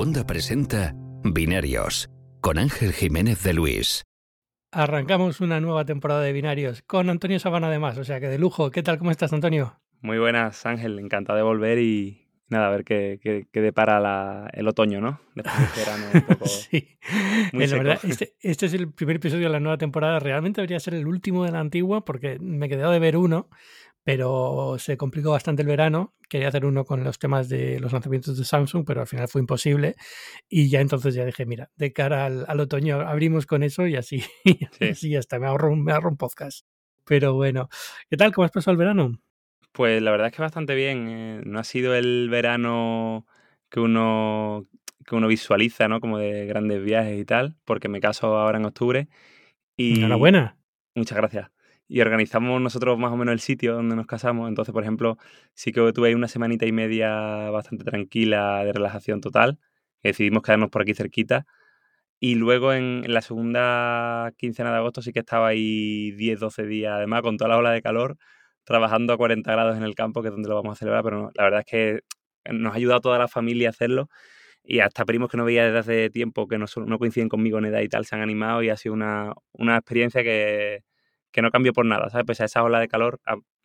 Segunda presenta Binarios con Ángel Jiménez de Luis. Arrancamos una nueva temporada de Binarios con Antonio Sabana además, o sea que de lujo. ¿Qué tal? ¿Cómo estás, Antonio? Muy buenas, Ángel. Encantado de volver y nada, a ver qué, qué, depara el otoño, ¿no? Después del verano un poco. sí, muy la verdad, este, este, es el primer episodio de la nueva temporada. Realmente debería ser el último de la antigua porque me quedé de ver uno pero se complicó bastante el verano. Quería hacer uno con los temas de los lanzamientos de Samsung, pero al final fue imposible. Y ya entonces ya dije, mira, de cara al, otoño abrimos con eso y así, sí. ya está, me ahorro, me ahorro un podcast. Pero bueno, ¿qué tal? ¿Cómo has pasado el verano? Pues la verdad es que bastante bien. Eh, no ha sido el verano que uno, que uno visualiza, ¿no? Como de grandes viajes y tal, porque me caso ahora en octubre. Y... Enhorabuena. Muchas gracias y organizamos nosotros más o menos el sitio donde nos casamos. Entonces, por ejemplo, sí que tuve una semanita y media bastante tranquila de relajación total. Decidimos quedarnos por aquí cerquita. Y luego en, la segunda quincena de agosto sí que estaba ahí 10, 12 días, además con toda la ola de calor, trabajando a 40 grados en el campo, que es donde lo vamos a celebrar. Pero la verdad es que nos ha ayudado toda la familia a hacerlo. Y hasta primos que no veía desde hace tiempo, que no, no coinciden conmigo en edad y tal, se han animado y ha sido una, una experiencia que, que no cambió por nada, ¿sabes? Pese a esa ola de calor,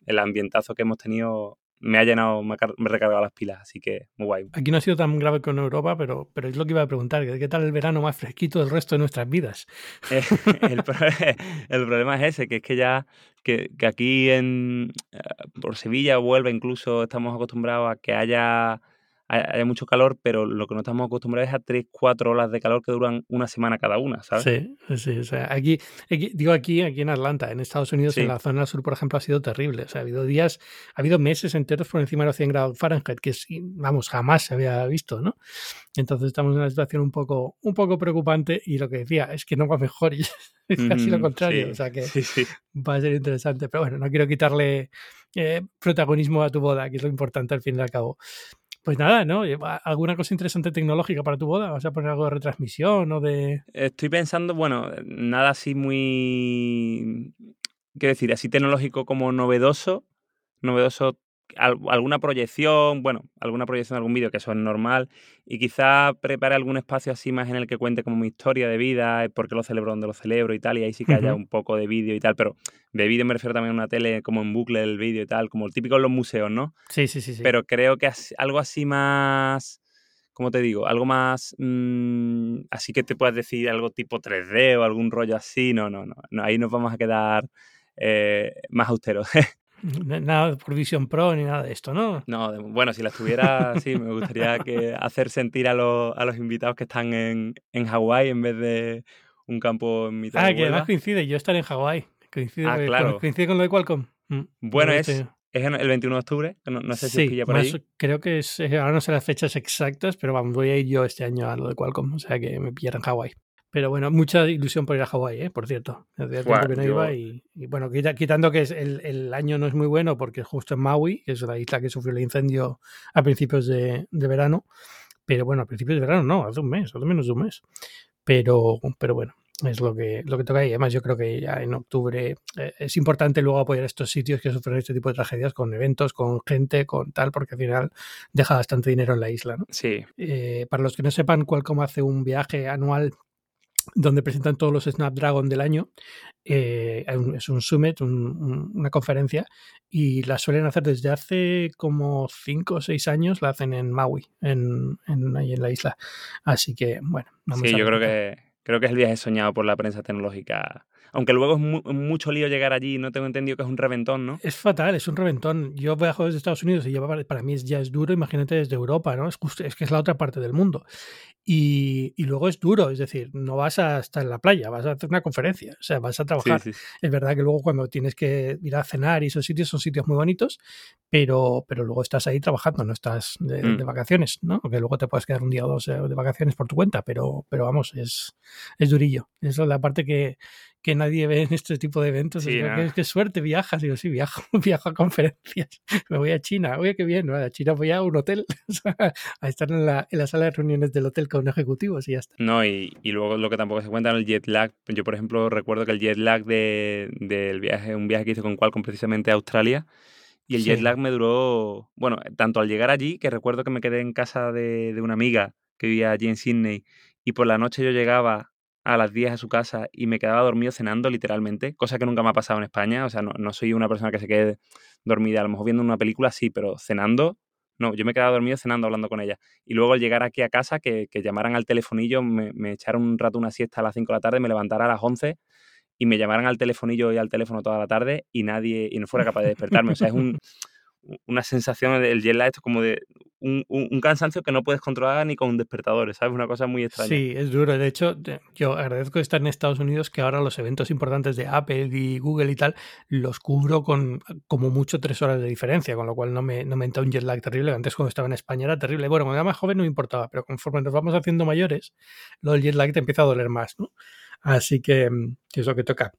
el ambientazo que hemos tenido me ha llenado, me ha recargado las pilas, así que muy guay. Aquí no ha sido tan grave como en Europa, pero, pero es lo que iba a preguntar, ¿qué tal el verano más fresquito del resto de nuestras vidas? Eh, el, problema es ese, que es que ya, que, que aquí en, eh, por Sevilla vuelve incluso, estamos acostumbrados a que haya hay, mucho calor, pero lo que no estamos acostumbrados es a 3, 4 horas de calor que duran una semana cada una, ¿sabes? Sí, sí, o sea, aquí, digo aquí, aquí en Atlanta, en Estados Unidos, en la zona sur, por ejemplo, ha sido terrible. O sea, ha habido días, ha habido meses enteros por encima de los 100 grados Fahrenheit, que vamos, jamás se había visto, ¿no? Entonces estamos en una situación un poco, un poco preocupante y lo que decía es que no va mejor y es casi lo contrario, o sea que va a ser interesante. Pero bueno, no quiero quitarle eh, protagonismo a tu boda, que es lo importante al fin y al cabo. Pues nada, ¿no? ¿Alguna cosa interesante tecnológica para tu boda? ¿Vas a poner algo de retransmisión o de...? Estoy pensando, bueno, nada así muy... Quiero decir, así tecnológico como novedoso. Novedoso alguna proyección, bueno, alguna proyección de algún vídeo, que eso es normal, y quizá prepare algún espacio así más en el que cuente como mi historia de vida, eh, por qué lo celebro, dónde lo celebro y tal, y ahí sí que haya un poco de vídeo y tal, pero de vídeo me refiero también a una tele como en bucle del vídeo y tal, como el típico en los museos, ¿no? Sí, sí, sí. sí. Pero creo que algo así más... ¿Cómo te digo? Algo más. Mm, así que te puedas decir algo tipo 3D o algún rollo así. No, no, no. ahí nos vamos a quedar eh, más austeros. Nada por Vision Pro ni nada de esto, ¿no? No, bueno, si las tuviera, sí, me gustaría que hacer sentir a los, a los invitados que están en, en Hawái en vez de un campo en mitad ah, de Ah, que además coincide, yo estaré en Hawái. Coincide, ah, claro. Con, coincide con lo de Qualcomm. Mm, bueno, es, es el 21 de octubre, no, sé si sí, pilla por ahí. creo que es, ahora no sé las fechas exactas, pero vamos, voy a ir yo este año a lo de Qualcomm, o sea que me pillarán en Hawái. Pero bueno, mucha ilusión por ir a Hawái, ¿eh? por cierto. y, bueno, quitando que el, año no es muy bueno porque justo en Maui, que es la isla que sufrió el incendio a principios de, verano. Pero bueno, a principios de verano no, hace un mes, hace menos de un mes. Pero, pero bueno, es lo que, lo que toca y además yo creo que ya en octubre eh, es importante luego apoyar estos sitios que sufren este tipo de tragedias con eventos, con gente, con tal, porque al final deja bastante dinero en la isla. ¿no? Sí. Eh, para los que no sepan, Qualcomm hace un viaje anual donde presentan todos los Snapdragon del año. Eh, es un summit, una conferencia, y la suelen hacer desde hace como 5 o 6 años, la hacen en Maui, en, en, ahí en la isla. Así que, bueno. Vamos sí, yo creo que, creo que es el viaje soñado por la prensa tecnológica aunque luego es mucho lío llegar allí, no tengo entendido que es un reventón, ¿no? Es fatal, es un reventón. Yo viajo desde Estados Unidos y para, mí ya es duro, imagínate desde Europa, ¿no? Es, es que es la otra parte del mundo. Y, luego es duro, es decir, no vas a estar en la playa, vas a hacer una conferencia, o sea, vas a trabajar. Es verdad que luego cuando tienes que ir a cenar y esos sitios son sitios muy bonitos, pero, pero luego estás ahí trabajando, no estás de, mm. vacaciones, ¿no? Porque luego te puedes quedar un día o dos eh, de vacaciones por tu cuenta, pero, pero vamos, es, es durillo. Esa es la parte que, que nadie ve en este tipo de eventos. es que, suerte viajas. Digo, sí, viajo, viajo a conferencias. Me voy a China. Oye, qué bien. A China voy a un hotel. a estar en la, en la, sala de reuniones del hotel con ejecutivos y ya está. No, y, y luego lo que tampoco se cuenta en el jet lag. Yo, por ejemplo, recuerdo que el jet lag del de, viaje, un viaje que hice con Qualcomm precisamente a Australia, y el jet lag me duró, bueno, tanto al llegar allí, que recuerdo que me quedé en casa de, de una amiga que vivía allí en Sydney, y por la noche yo llegaba a las 10 a su casa y me quedaba dormido cenando literalmente, cosa que nunca me ha pasado en España, o sea, no, no soy una persona que se quede dormida, a lo mejor viendo una película sí, pero cenando, no, yo me quedaba dormido cenando hablando con ella. Y luego al llegar aquí a casa, que, que llamaran al telefonillo, me, me, echaron un rato una siesta a las 5 de la tarde, me levantara a las 11 y me llamaran al telefonillo y al teléfono toda la tarde y nadie, y no fuera capaz de despertarme. O sea, es un, una sensación del jet lag, esto como de un, un, cansancio que no puedes controlar ni con un despertador, ¿sabes? Una cosa muy extraña. Sí, es duro. De hecho, yo agradezco estar en Estados Unidos que ahora los eventos importantes de Apple y Google y tal los cubro con como mucho tres horas de diferencia, con lo cual no me, no me entra un jet lag terrible. Antes cuando estaba en España era terrible. Bueno, cuando era más joven no me importaba, pero conforme nos vamos haciendo mayores, lo del jet lag te empieza a doler más, ¿no? Así que, que es lo que toca.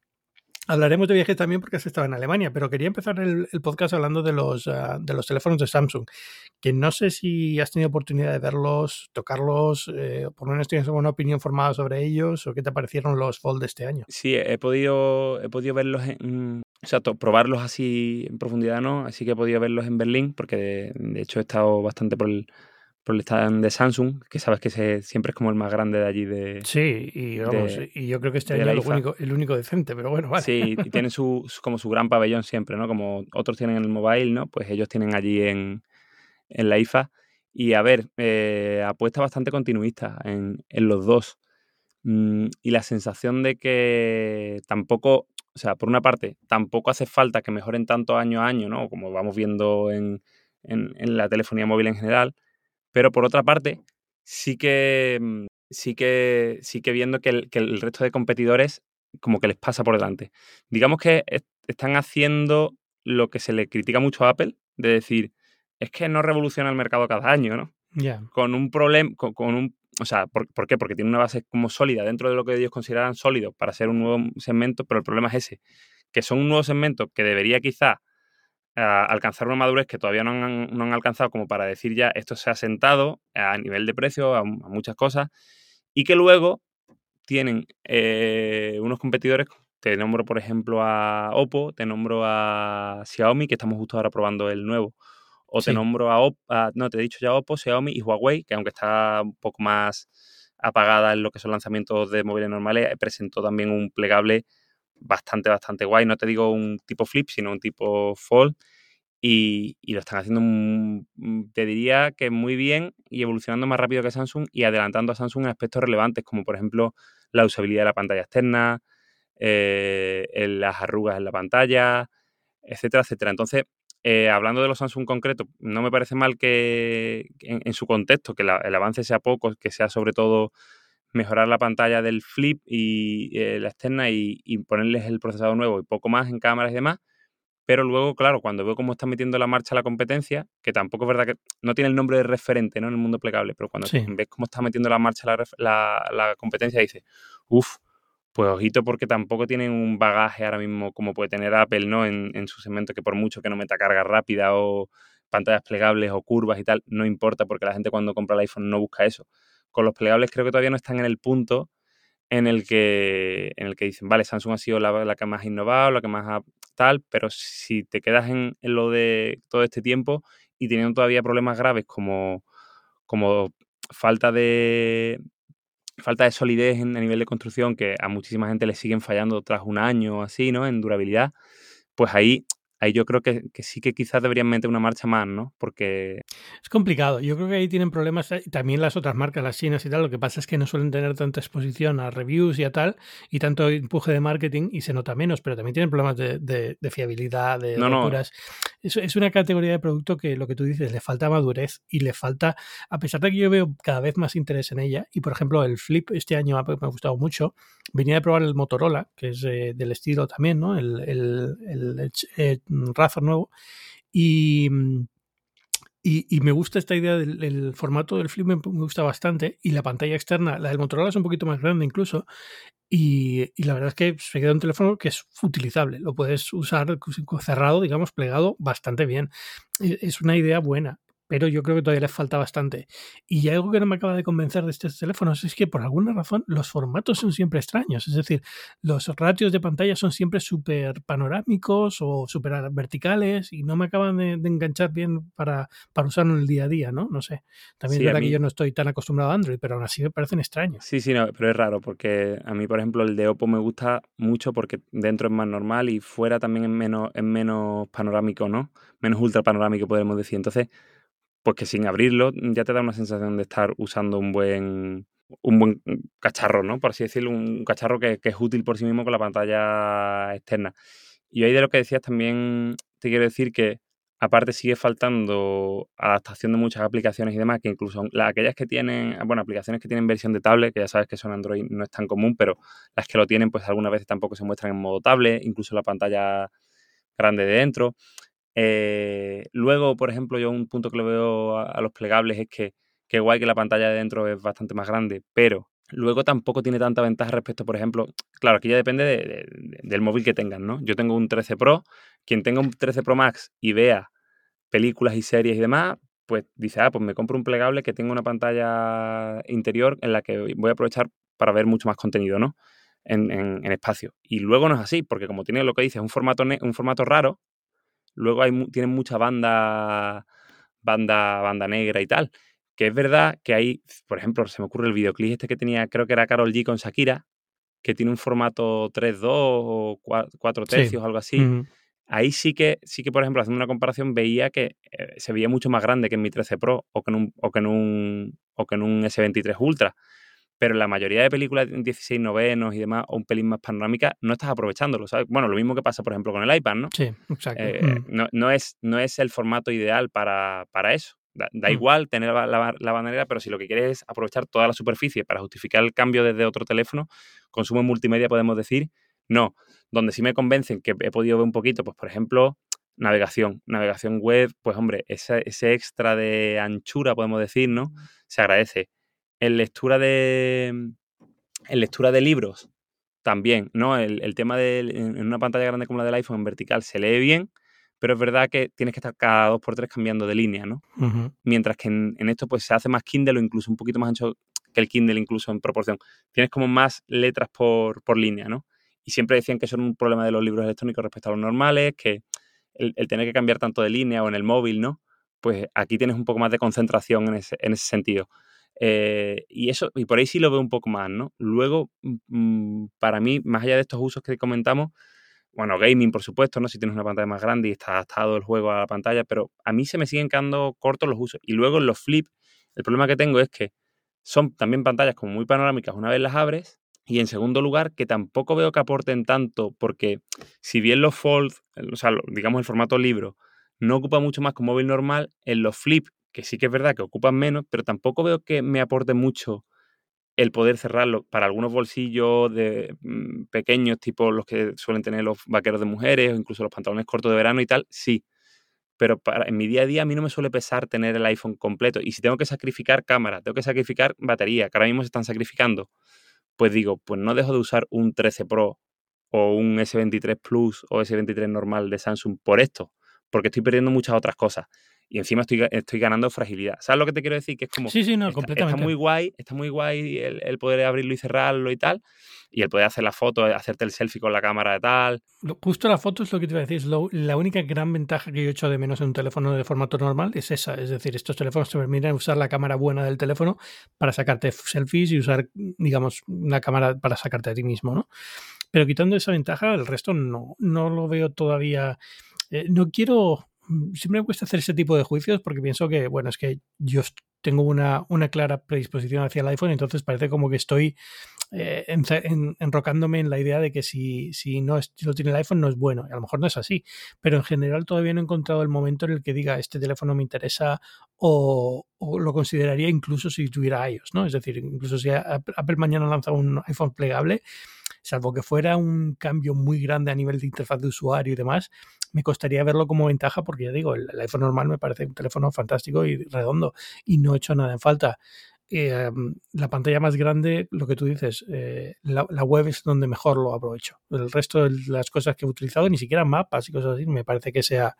Hablaremos de viajes también porque has estado en Alemania, pero quería empezar el, el podcast hablando de los, uh, de los teléfonos de Samsung, que no sé si has tenido oportunidad de verlos, tocarlos, eh, por lo menos tienes alguna opinión formada sobre ellos o qué te parecieron los Fold este año. Sí, he podido, he podido verlos en, o sea, probarlos así en profundidad, ¿no? Así que he podido verlos en Berlín porque de, de hecho he estado bastante por el, por el stand de Samsung, que sabes que se, siempre es como el más grande de allí de... Sí, y, vamos, de, y yo creo que este año el único, el único decente, pero bueno, vale. Sí, y tienen su, su, como su gran pabellón siempre, ¿no? Como otros tienen en el mobile, ¿no? Pues ellos tienen allí en, en la IFA. Y a ver, eh, apuesta bastante continuista en, en los dos. Mm, y la sensación de que tampoco, o sea, por una parte, tampoco hace falta que mejoren tanto año a año, ¿no? Como vamos viendo en, en, en la telefonía móvil en general pero por otra parte, sí que, mm, sí que, sí que viendo que el, que el resto de competidores como que les pasa por delante. Digamos que están haciendo lo que se le critica mucho a Apple, de decir, es que no revoluciona el mercado cada año, ¿no? Yeah. Con un problema, con, con, un... O sea, ¿por, ¿por, qué? Porque tiene una base como sólida dentro de lo que ellos consideran sólido para ser un nuevo segmento, pero el problema es ese, que son un nuevo segmento que debería quizá a alcanzar una madurez que todavía no han, no han, alcanzado como para decir ya esto se ha sentado a nivel de precio, a, a muchas cosas, y que luego tienen eh, unos competidores, te nombro por ejemplo a Oppo, te nombro a Xiaomi, que estamos justo ahora probando el nuevo, o sí. te nombro a, Oppo, a, no, te he dicho ya Oppo, Xiaomi y Huawei, que aunque está un poco más apagada en lo que son lanzamientos de móviles normales, presentó también un plegable bastante, bastante guay. No te digo un tipo flip, sino un tipo fold. Y, y, lo están haciendo, mm, te diría que muy bien y evolucionando más rápido que Samsung y adelantando a Samsung en aspectos relevantes, como por ejemplo la usabilidad de la pantalla externa, eh, las arrugas en la pantalla, etcétera, etcétera. Entonces, eh, hablando de los Samsung concreto, no me parece mal que en, en su contexto, que la, el avance sea poco, que sea sobre todo mejorar la pantalla del flip y eh, la externa y, y, ponerles el procesador nuevo y poco más en cámaras y demás. Pero luego, claro, cuando veo cómo está metiendo la marcha la competencia, que tampoco es verdad que no tiene el nombre de referente ¿no? en el mundo plegable, pero cuando sí. ves cómo está metiendo la marcha la, la, la competencia, dices, uff, pues ojito porque tampoco tienen un bagaje ahora mismo como puede tener Apple ¿no? en, en su segmento, que por mucho que no meta carga rápida o pantallas plegables o curvas y tal, no importa porque la gente cuando compra el iPhone no busca eso con los plegables creo que todavía no están en el punto en el que, en el que dicen, vale, Samsung ha sido la, la que más ha innovado, la que más ha tal, pero si te quedas en, lo de todo este tiempo y teniendo todavía problemas graves como, como falta de falta de solidez en, a nivel de construcción que a muchísima gente le siguen fallando tras un año o así, ¿no? En durabilidad, pues ahí ahí yo creo que, que, sí que quizás deberían meter una marcha más, ¿no? Porque... Es complicado. Yo creo que ahí tienen problemas eh, también las otras marcas, las chinas y tal. Lo que pasa es que no suelen tener tanta exposición a reviews y a tal, y tanto empuje de marketing y se nota menos, pero también tienen problemas de, de, de fiabilidad, de no, locuras. No. Es, es, una categoría de producto que lo que tú dices, le falta madurez y le falta, a pesar de que yo veo cada vez más interés en ella, y por ejemplo el Flip este año me ha gustado mucho, venía de probar el Motorola, que es eh, del estilo también, ¿no? El, el, el, el Razor nuevo. Y, y, me gusta esta idea del, formato del flip, me, me, gusta bastante. Y la pantalla externa, la del Motorola es un poquito más grande incluso. Y, y la verdad es que se queda un teléfono que es utilizable. Lo puedes usar cerrado, digamos, plegado bastante bien. Es una idea buena pero yo creo que todavía les falta bastante. Y algo que no me acaba de convencer de estos teléfonos es que por alguna razón los formatos son siempre extraños. Es decir, los ratios de pantalla son siempre súper panorámicos o súper verticales y no me acaban de, enganchar bien para, para usarlo en el día a día, ¿no? No sé. También es verdad que yo no estoy tan acostumbrado a Android, pero aún así me parecen extraños. Sí, sí, no, pero es raro porque a mí, por ejemplo, el de Oppo me gusta mucho porque dentro es más normal y fuera también es menos, es menos panorámico, ¿no? Menos ultra panorámico, podemos decir. Entonces, pues que sin abrirlo ya te da una sensación de estar usando un buen, un buen cacharro, ¿no? Por así decirlo, un cacharro que, es útil por sí mismo con la pantalla externa. Y ahí de lo que decías también te quiero decir que aparte sigue faltando adaptación de muchas aplicaciones y demás, que incluso las, aquellas que tienen, bueno, aplicaciones que tienen versión de tablet, que ya sabes que son Android no es tan común, pero las que lo tienen pues algunas veces tampoco se muestran en modo tablet, incluso la pantalla grande de dentro. Eh, luego, por ejemplo, yo un punto que le veo a, los plegables es que, que guay que la pantalla de dentro es bastante más grande, pero luego tampoco tiene tanta ventaja respecto, por ejemplo, claro, aquí ya depende del móvil que tengan, ¿no? Yo tengo un 13 Pro, quien tenga un 13 Pro Max y vea películas y series y demás, pues dice, ah, pues me compro un plegable que tenga una pantalla interior en la que voy a aprovechar para ver mucho más contenido, ¿no? En, en, espacio. Y luego no es así, porque como tiene lo que dice, un formato, un formato raro, Luego hay, tienen mucha banda, banda, banda negra y tal. Que es verdad que hay, por ejemplo, se me ocurre el videoclip este que tenía, creo que era Carol G con Shakira, que tiene un formato 3.2 o 4 tercios o algo así. Ahí sí que, sí que, por ejemplo, haciendo una comparación, veía que eh, se veía mucho más grande que en mi 13 Pro o que en un, o que en un, o que en un S23 Ultra pero la mayoría de películas en 16 novenos y demás, o un pelín más panorámica, no estás aprovechándolo, ¿sabes? Bueno, lo mismo que pasa, por ejemplo, con el iPad, ¿no? Sí, exacto. Eh, mm. no, es, no es el formato ideal para, eso. Da, mm. igual tener la, la, bandera, pero si lo que quieres es aprovechar toda la superficie para justificar el cambio desde otro teléfono, consumo multimedia podemos decir, no. Donde sí me convencen que he podido ver un poquito, pues por ejemplo, navegación. Navegación web, pues hombre, ese, ese extra de anchura, podemos decir, ¿no? Se agradece en lectura de. En lectura de libros, también, ¿no? El, tema de en una pantalla grande como la del iPhone en vertical se lee bien, pero es verdad que tienes que estar cada dos por tres cambiando de línea, ¿no? Mientras que en, esto pues se hace más Kindle o incluso un poquito más ancho que el Kindle incluso en proporción. Tienes como más letras por, por línea, ¿no? Y siempre decían que eso era un problema de los libros electrónicos respecto a los normales, que el, tener que cambiar tanto de línea o en el móvil, ¿no? Pues aquí tienes un poco más de concentración en ese, en ese sentido. Eh, y eso, y por ahí sí lo veo un poco más, ¿no? Luego, mm, para mí, más allá de estos usos que comentamos, bueno, gaming, por supuesto, ¿no? Si tienes una pantalla más grande y está adaptado el juego a la pantalla, pero a mí se me siguen quedando cortos los usos. Y luego los flip, el problema que tengo es que son también pantallas como muy panorámicas una vez las abres. Y en segundo lugar, que tampoco veo que aporten tanto, porque si bien los fold, o sea, digamos el formato libro, no ocupa mucho más que un móvil normal, en los flip que sí que es verdad que ocupan menos, pero tampoco veo que me aporte mucho el poder cerrarlo para algunos bolsillos de mm, pequeños, tipo los que suelen tener los vaqueros de mujeres o incluso los pantalones cortos de verano y tal, sí. Pero para, en mi día a día a mí no me suele pesar tener el iPhone completo. Y si tengo que sacrificar cámara, tengo que sacrificar batería, que ahora mismo se están sacrificando, pues digo, pues no dejo de usar un 13 Pro o un S23 Plus o S23 normal de Samsung por esto, porque estoy perdiendo muchas otras cosas y encima estoy, estoy ganando fragilidad. ¿Sabes lo que te quiero decir? Que es como. Sí, sí, no, está, completamente. Está muy guay, está muy guay el, poder abrirlo y cerrarlo y tal. Y el poder hacer la foto, hacerte el selfie con la cámara y tal. Justo la foto es lo que te iba a decir. la única gran ventaja que yo he hecho de menos en un teléfono de formato normal es esa. Es decir, estos teléfonos te permiten usar la cámara buena del teléfono para sacarte selfies y usar, digamos, una cámara para sacarte a ti mismo, ¿no? Pero quitando esa ventaja, el resto no, no lo veo todavía. Eh, no quiero siempre me cuesta hacer ese tipo de juicios porque pienso que, bueno, es que yo tengo una, una clara predisposición hacia el iPhone, entonces parece como que estoy eh, enrocándome en la idea de que si, si no lo tiene el iPhone no es bueno. Y a lo mejor no es así, pero en general todavía no he encontrado el momento en el que diga este teléfono me interesa o, o lo consideraría incluso si tuviera iOS, ¿no? Es decir, incluso si Apple mañana lanza un iPhone plegable, salvo que fuera un cambio muy grande a nivel de interfaz de usuario y demás, me costaría verlo como ventaja porque ya digo, el, iPhone normal me parece un teléfono fantástico y redondo y no he hecho nada en falta. Eh, la pantalla más grande, lo que tú dices, eh, la, web es donde mejor lo aprovecho. El resto de las cosas que he utilizado, ni siquiera mapas y cosas así, me parece que sea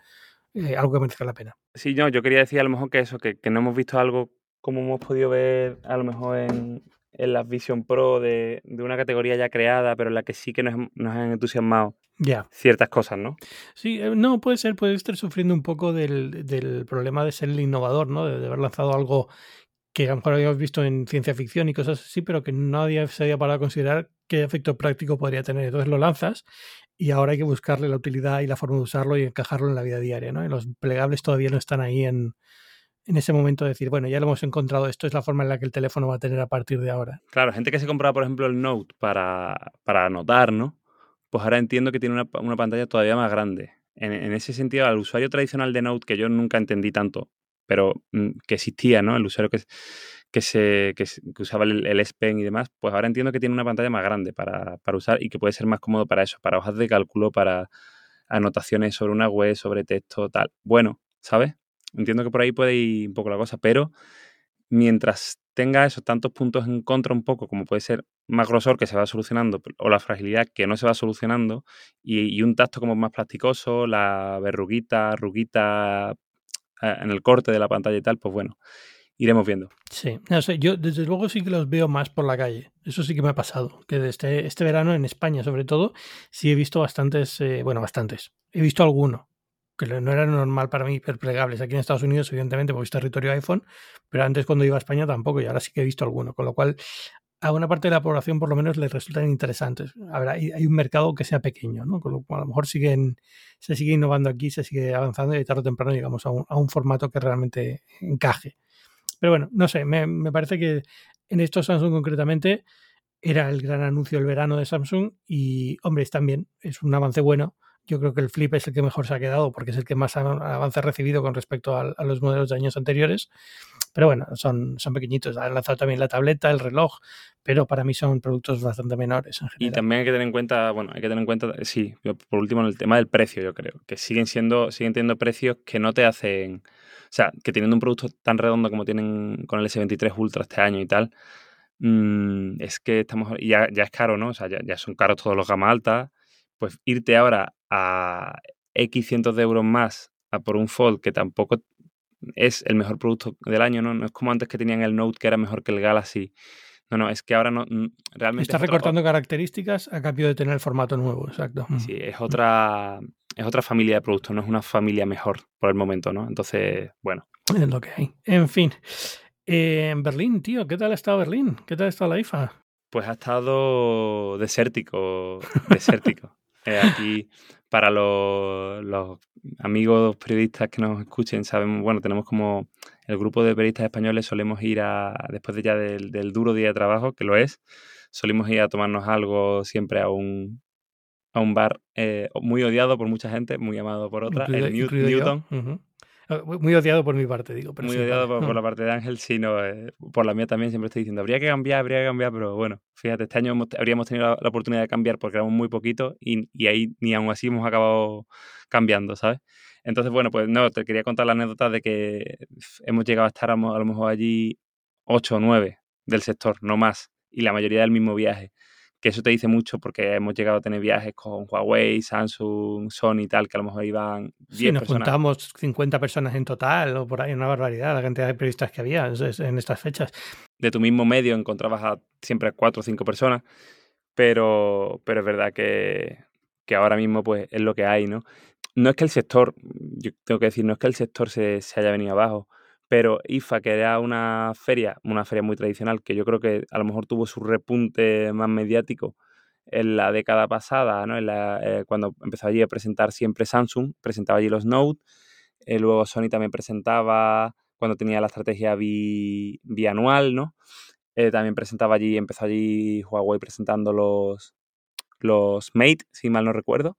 eh, algo que merezca la pena. Sí, no, yo quería decir a lo mejor que eso, que, que no hemos visto algo como hemos podido ver a lo mejor en, en las Vision Pro de, de, una categoría ya creada, pero en la que sí que nos, nos han entusiasmado yeah. ciertas cosas, ¿no? Sí, eh, no, puede ser, puede estar sufriendo un poco del, del problema de ser el innovador, ¿no? De, de, haber lanzado algo que a lo mejor habíamos visto en ciencia ficción y cosas así, pero que nadie se había parado a considerar qué efecto práctico podría tener. Entonces lo lanzas y ahora hay que buscarle la utilidad y la forma de usarlo y encajarlo en la vida diaria, ¿no? Y los plegables todavía no están ahí en, en ese momento de decir, bueno, ya lo hemos encontrado, esto es la forma en la que el teléfono va a tener a partir de ahora. Claro, gente que se compraba, por ejemplo, el Note para, para anotar, ¿no? Pues ahora entiendo que tiene una, pantalla todavía más grande. En, en, ese sentido, al usuario tradicional de Note, que yo nunca entendí tanto, pero mm, que existía, ¿no? El usuario que, que, se, que usaba el, el, S Pen y demás, pues ahora entiendo que tiene una pantalla más grande para, para usar y que puede ser más cómodo para eso, para hojas de cálculo, para anotaciones sobre una web, sobre texto, tal. Bueno, ¿sabes? Entiendo que por ahí puede ir un poco la cosa, pero mientras tenga esos tantos puntos en contra un poco, como puede ser más grosor que se va solucionando, o la fragilidad que no se va solucionando, y, un tacto como más plasticoso, la verruguita, ruguita eh, en el corte de la pantalla y tal, pues bueno, iremos viendo. Sí, no yo desde luego sí que los veo más por la calle. Eso sí que me ha pasado. Que desde este verano en España, sobre todo, sí he visto bastantes, eh, bueno, bastantes. He visto alguno que no era normal para mí ver. Aquí en Estados Unidos, evidentemente, porque es territorio iPhone, pero antes cuando iba a España tampoco, y ahora sí que he visto alguno. Con lo cual, a una parte de la población por lo menos les resultan interesantes. A hay, un mercado que sea pequeño, ¿no? Con lo cual, a lo mejor siguen, se sigue innovando aquí, se sigue avanzando y tarde o temprano llegamos a un, a un formato que realmente encaje. Pero bueno, no sé, me, me parece que en esto Samsung concretamente era el gran anuncio del verano de Samsung y, hombre, también es un avance bueno yo creo que el Flip es el que mejor se ha quedado porque es el que más avance ha recibido con respecto a, a, los modelos de años anteriores. Pero bueno, son, son pequeñitos. Han lanzado también la tableta, el reloj, pero para mí son productos bastante menores en general. Y también hay que tener en cuenta, bueno, hay que tener en cuenta, sí, por último, en el tema del precio, yo creo, que siguen siendo, siguen teniendo precios que no te hacen, o sea, que teniendo un producto tan redondo como tienen con el S23 Ultra este año y tal, mmm, es que estamos, ya, ya es caro, ¿no? O sea, ya, ya son caros todos los gama alta, pues irte ahora a X cientos de euros más a por un Fold que tampoco es el mejor producto del año, ¿no? No es como antes que tenían el Note que era mejor que el Galaxy. No, no, es que ahora no realmente. Estás recortando otro... características a cambio de tener el formato nuevo, exacto. Sí, es otra, es otra familia de productos, no es una familia mejor por el momento, ¿no? Entonces, bueno. Es lo que hay. En fin. Eh, en Berlín, tío, ¿qué tal ha estado Berlín? ¿Qué tal ha estado la IFA? Pues ha estado desértico, desértico. eh, aquí para los, los, amigos periodistas que nos escuchen, sabemos, bueno, tenemos como el grupo de periodistas españoles, solemos ir a, después de ya del, del, duro día de trabajo, que lo es, solemos ir a tomarnos algo siempre a un, a un bar eh, muy odiado por mucha gente, muy amado por otra, el New, Newton. Uh -huh. Muy odiado por mi parte, digo. Pero muy sí, odiado por, por, la parte de Ángel, sí, no, eh, por la mía también siempre estoy diciendo, habría que cambiar, habría que cambiar, pero bueno, fíjate, este año hemos, habríamos tenido la, la, oportunidad de cambiar porque éramos muy poquitos y, y, ahí ni aún así hemos acabado cambiando, ¿sabes? Entonces, bueno, pues no, te quería contar la anécdota de que hemos llegado a estar a, a lo mejor allí 8 o 9 del sector, no más, y la mayoría del mismo viaje que eso te dice mucho porque hemos llegado a tener viajes con Huawei, Samsung, Sony y tal, que a lo mejor iban 10 sí, nos personas. juntamos 50 personas en total o por ahí, una barbaridad la cantidad de periodistas que había en estas fechas. De tu mismo medio encontrabas a siempre a 4 o 5 personas, pero, pero es verdad que, que ahora mismo pues es lo que hay, ¿no? No es que el sector, yo tengo que decir, no es que el sector se, se haya venido abajo, pero IFA, que era una feria, una feria muy tradicional, que yo creo que a lo mejor tuvo su repunte más mediático en la década pasada, ¿no? En la, eh, cuando empezó allí a presentar siempre Samsung, presentaba allí los Note, eh, luego Sony también presentaba cuando tenía la estrategia bi, bianual, ¿no? Eh, también presentaba allí, empezó allí Huawei presentando los, los Mate, si mal no recuerdo.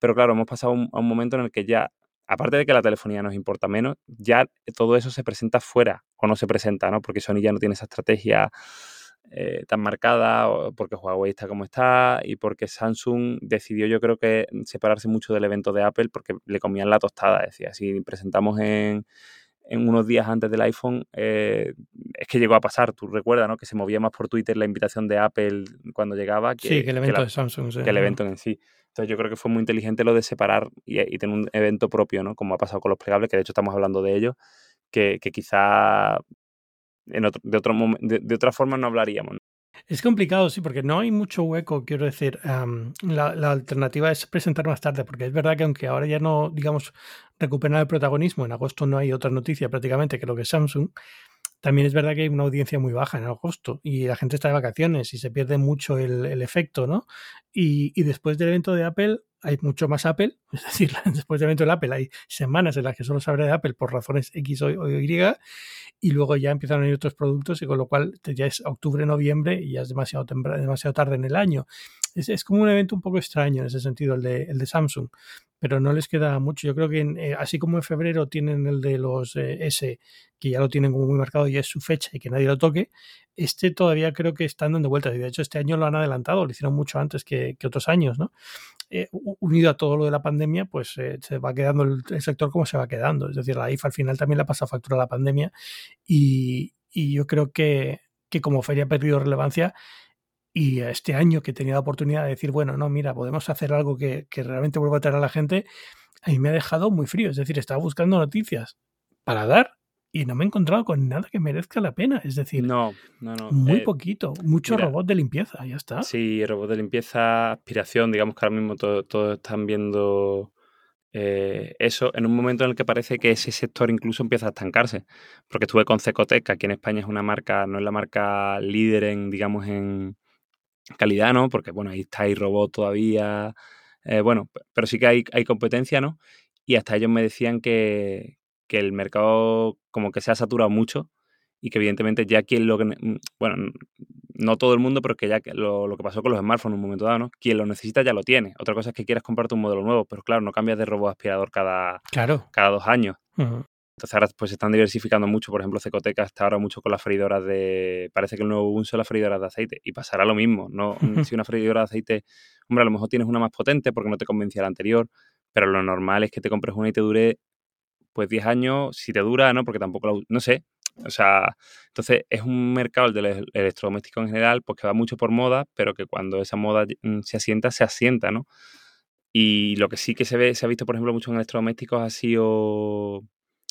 Pero claro, hemos pasado a un momento en el que ya aparte de que la telefonía nos importa menos, ya todo eso se presenta fuera o no se presenta, ¿no? Porque Sony ya no tiene esa estrategia eh, tan marcada, o porque Huawei está como está y porque Samsung decidió yo creo que separarse mucho del evento de Apple porque le comían la tostada, decía, si presentamos en, en unos días antes del iPhone, eh, es que llegó a pasar, tú recuerdas, ¿no? Que se movía más por Twitter la invitación de Apple cuando llegaba. Que, sí, que el evento de Samsung. Que el evento en sí. Entonces yo creo que fue muy inteligente lo de separar y, tener un evento propio, ¿no? Como ha pasado con los plegables, que de hecho estamos hablando de ello, que, quizá en otro, de, otro, de, de otra forma no hablaríamos. Es complicado, sí, porque no hay mucho hueco, quiero decir. la, alternativa es presentar más tarde, porque es verdad que aunque ahora ya no, digamos, recuperar el protagonismo, en agosto no hay otra noticia prácticamente que lo que Samsung, también es verdad que hay una audiencia muy baja en agosto y la gente está de vacaciones y se pierde mucho el, efecto, ¿no? Y, después del evento de Apple hay mucho más Apple, es decir, después del evento de Apple hay semanas en las que solo se de Apple por razones X o, Y y luego ya empiezan a ir otros productos y con lo cual ya es octubre, noviembre y ya es demasiado, demasiado tarde en el año. Es, es, como un evento un poco extraño en ese sentido, el de, el de Samsung pero no les queda mucho. Yo creo que eh, así como en febrero tienen el de los eh, S, que ya lo tienen como muy marcado y es su fecha y que nadie lo toque, este todavía creo que están dando vueltas. Y de hecho, este año lo han adelantado, lo hicieron mucho antes que, otros años, ¿no? Eh, unido a todo lo de la pandemia, pues se va quedando el, sector como se va quedando. Es decir, la IFA al final también le pasa factura la pandemia y, yo creo que, como feria ha perdido relevancia, y este año que tenido la oportunidad de decir, bueno, no, mira, podemos hacer algo que, realmente vuelva a traer a la gente, a me ha dejado muy frío. Es decir, estaba buscando noticias para dar y no me he encontrado con nada que merezca la pena. Es decir, no, no, no. muy eh, poquito, mucho robot de limpieza, ya está. Sí, robot de limpieza, aspiración, digamos que ahora mismo todos están viendo eh, eso en un momento en el que parece que ese sector incluso empieza a estancarse. Porque estuve con Cecotec, que aquí en España es una marca, no es la marca líder en, digamos, en, calidad, ¿no? Porque, bueno, ahí está robot todavía. Eh, bueno, pero sí que hay, hay competencia, ¿no? Y hasta ellos me decían que, que el mercado como que se ha saturado mucho y que evidentemente ya quien lo que, mm, bueno, no todo el mundo, pero que ya lo, lo que pasó con los smartphones en un momento dado, ¿no? Quien lo necesita ya lo tiene. Otra cosa es que quieras comprarte un modelo nuevo, pero claro, no cambias de robot aspirador cada, claro. cada dos años. Entonces ahora pues se están diversificando mucho, por ejemplo, Cecoteca está ahora mucho con las freidoras de... Parece que el nuevo boom son las freidoras de aceite y pasará lo mismo, ¿no? si una freidora de aceite, hombre, a lo mejor tienes una más potente porque no te convencía la anterior, pero lo normal es que te compres una y te dure pues 10 años, si te dura, ¿no? Porque tampoco, no sé, o sea, entonces es un mercado, el del electrodoméstico en general, pues que va mucho por moda, pero que cuando esa moda mm, se asienta, se asienta, ¿no? Y lo que sí que se ve, se ha visto, por ejemplo, mucho en electrodomésticos ha sido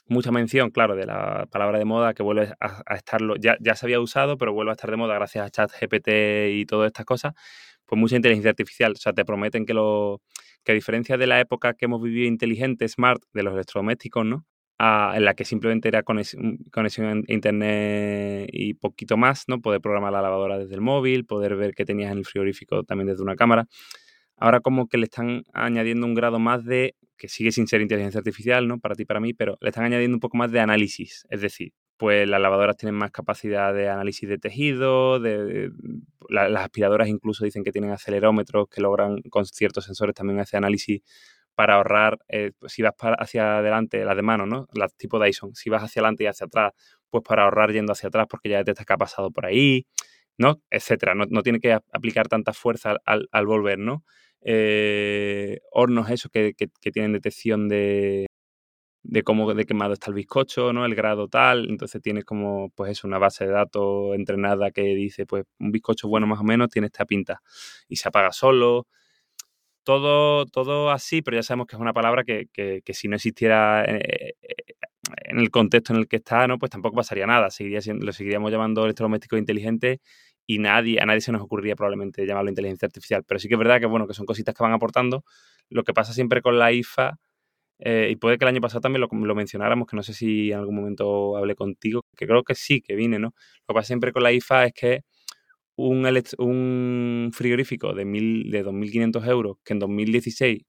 mucha mención, claro, de la palabra de moda que vuelve a, estarlo, ya, ya se había usado, pero vuelve a estar de moda gracias a ChatGPT y todas estas cosas, pues mucha inteligencia artificial. O sea, te prometen que lo que a diferencia de la época que hemos vivido inteligente, smart, de los electrodomésticos, ¿no? en la que simplemente era conexión, conexión a internet y poquito más, ¿no? Poder programar la lavadora desde el móvil, poder ver qué tenías en el frigorífico también desde una cámara. Ahora como que le están añadiendo un grado más de que sigue sin ser inteligencia artificial, ¿no? Para ti, para mí, pero le están añadiendo un poco más de análisis. Es decir, pues las lavadoras tienen más capacidad de análisis de tejido, de, las aspiradoras incluso dicen que tienen acelerómetros que logran con ciertos sensores también hacer análisis para ahorrar, eh, pues si vas hacia adelante, las de mano, ¿no? Las tipo Dyson, si vas hacia adelante y hacia atrás, pues para ahorrar yendo hacia atrás porque ya detectas que ha pasado por ahí, ¿no? Etcétera. No, tiene que aplicar tanta fuerza al, al volver, ¿no? Eh, hornos esos que, tienen detección de, de cómo de quemado está el bizcocho, ¿no? El grado tal. Entonces tienes como, pues eso, una base de datos entrenada que dice, pues un bizcocho bueno más o menos tiene esta pinta. Y se apaga solo. Todo, todo así, pero ya sabemos que es una palabra que, si no existiera eh, eh, en el contexto en el que está, ¿no? Pues tampoco pasaría nada. Seguiría lo seguiríamos llamando electrodoméstico inteligente y nadie, a nadie se nos ocurriría probablemente llamarlo inteligencia artificial. Pero sí que es verdad que, bueno, que son cositas que van aportando. Lo que pasa siempre con la IFA, eh, y puede que el año pasado también lo, lo, mencionáramos, que no sé si en algún momento hablé contigo, que creo que sí, que vine, ¿no? Lo que pasa siempre con la IFA es que un, un frigorífico de, mil, de 2.500 euros, que en 2016,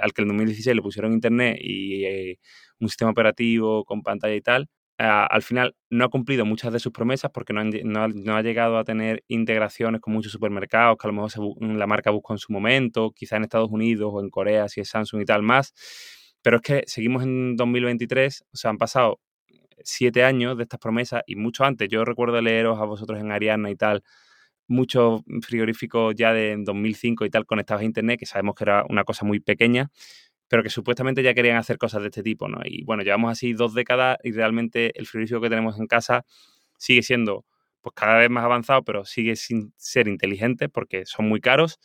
al que en 2016 le pusieron internet y eh, un sistema operativo con pantalla y tal, al final no ha cumplido muchas de sus promesas porque no, no, ha llegado a tener integraciones con muchos supermercados que a lo mejor la marca buscó en su momento, quizá en Estados Unidos o en Corea, si es Samsung y tal más. Pero es que seguimos en 2023, o sea, han pasado siete años de estas promesas y mucho antes. Yo recuerdo leeros a vosotros en Ariana y tal, muchos frigoríficos ya de 2005 y tal conectados a Internet, que sabemos que era una cosa muy pequeña pero que supuestamente ya querían hacer cosas de este tipo, ¿no? Y bueno, llevamos así dos décadas y realmente el frigorífico que tenemos en casa sigue siendo pues cada vez más avanzado, pero sigue sin ser inteligente porque son muy caros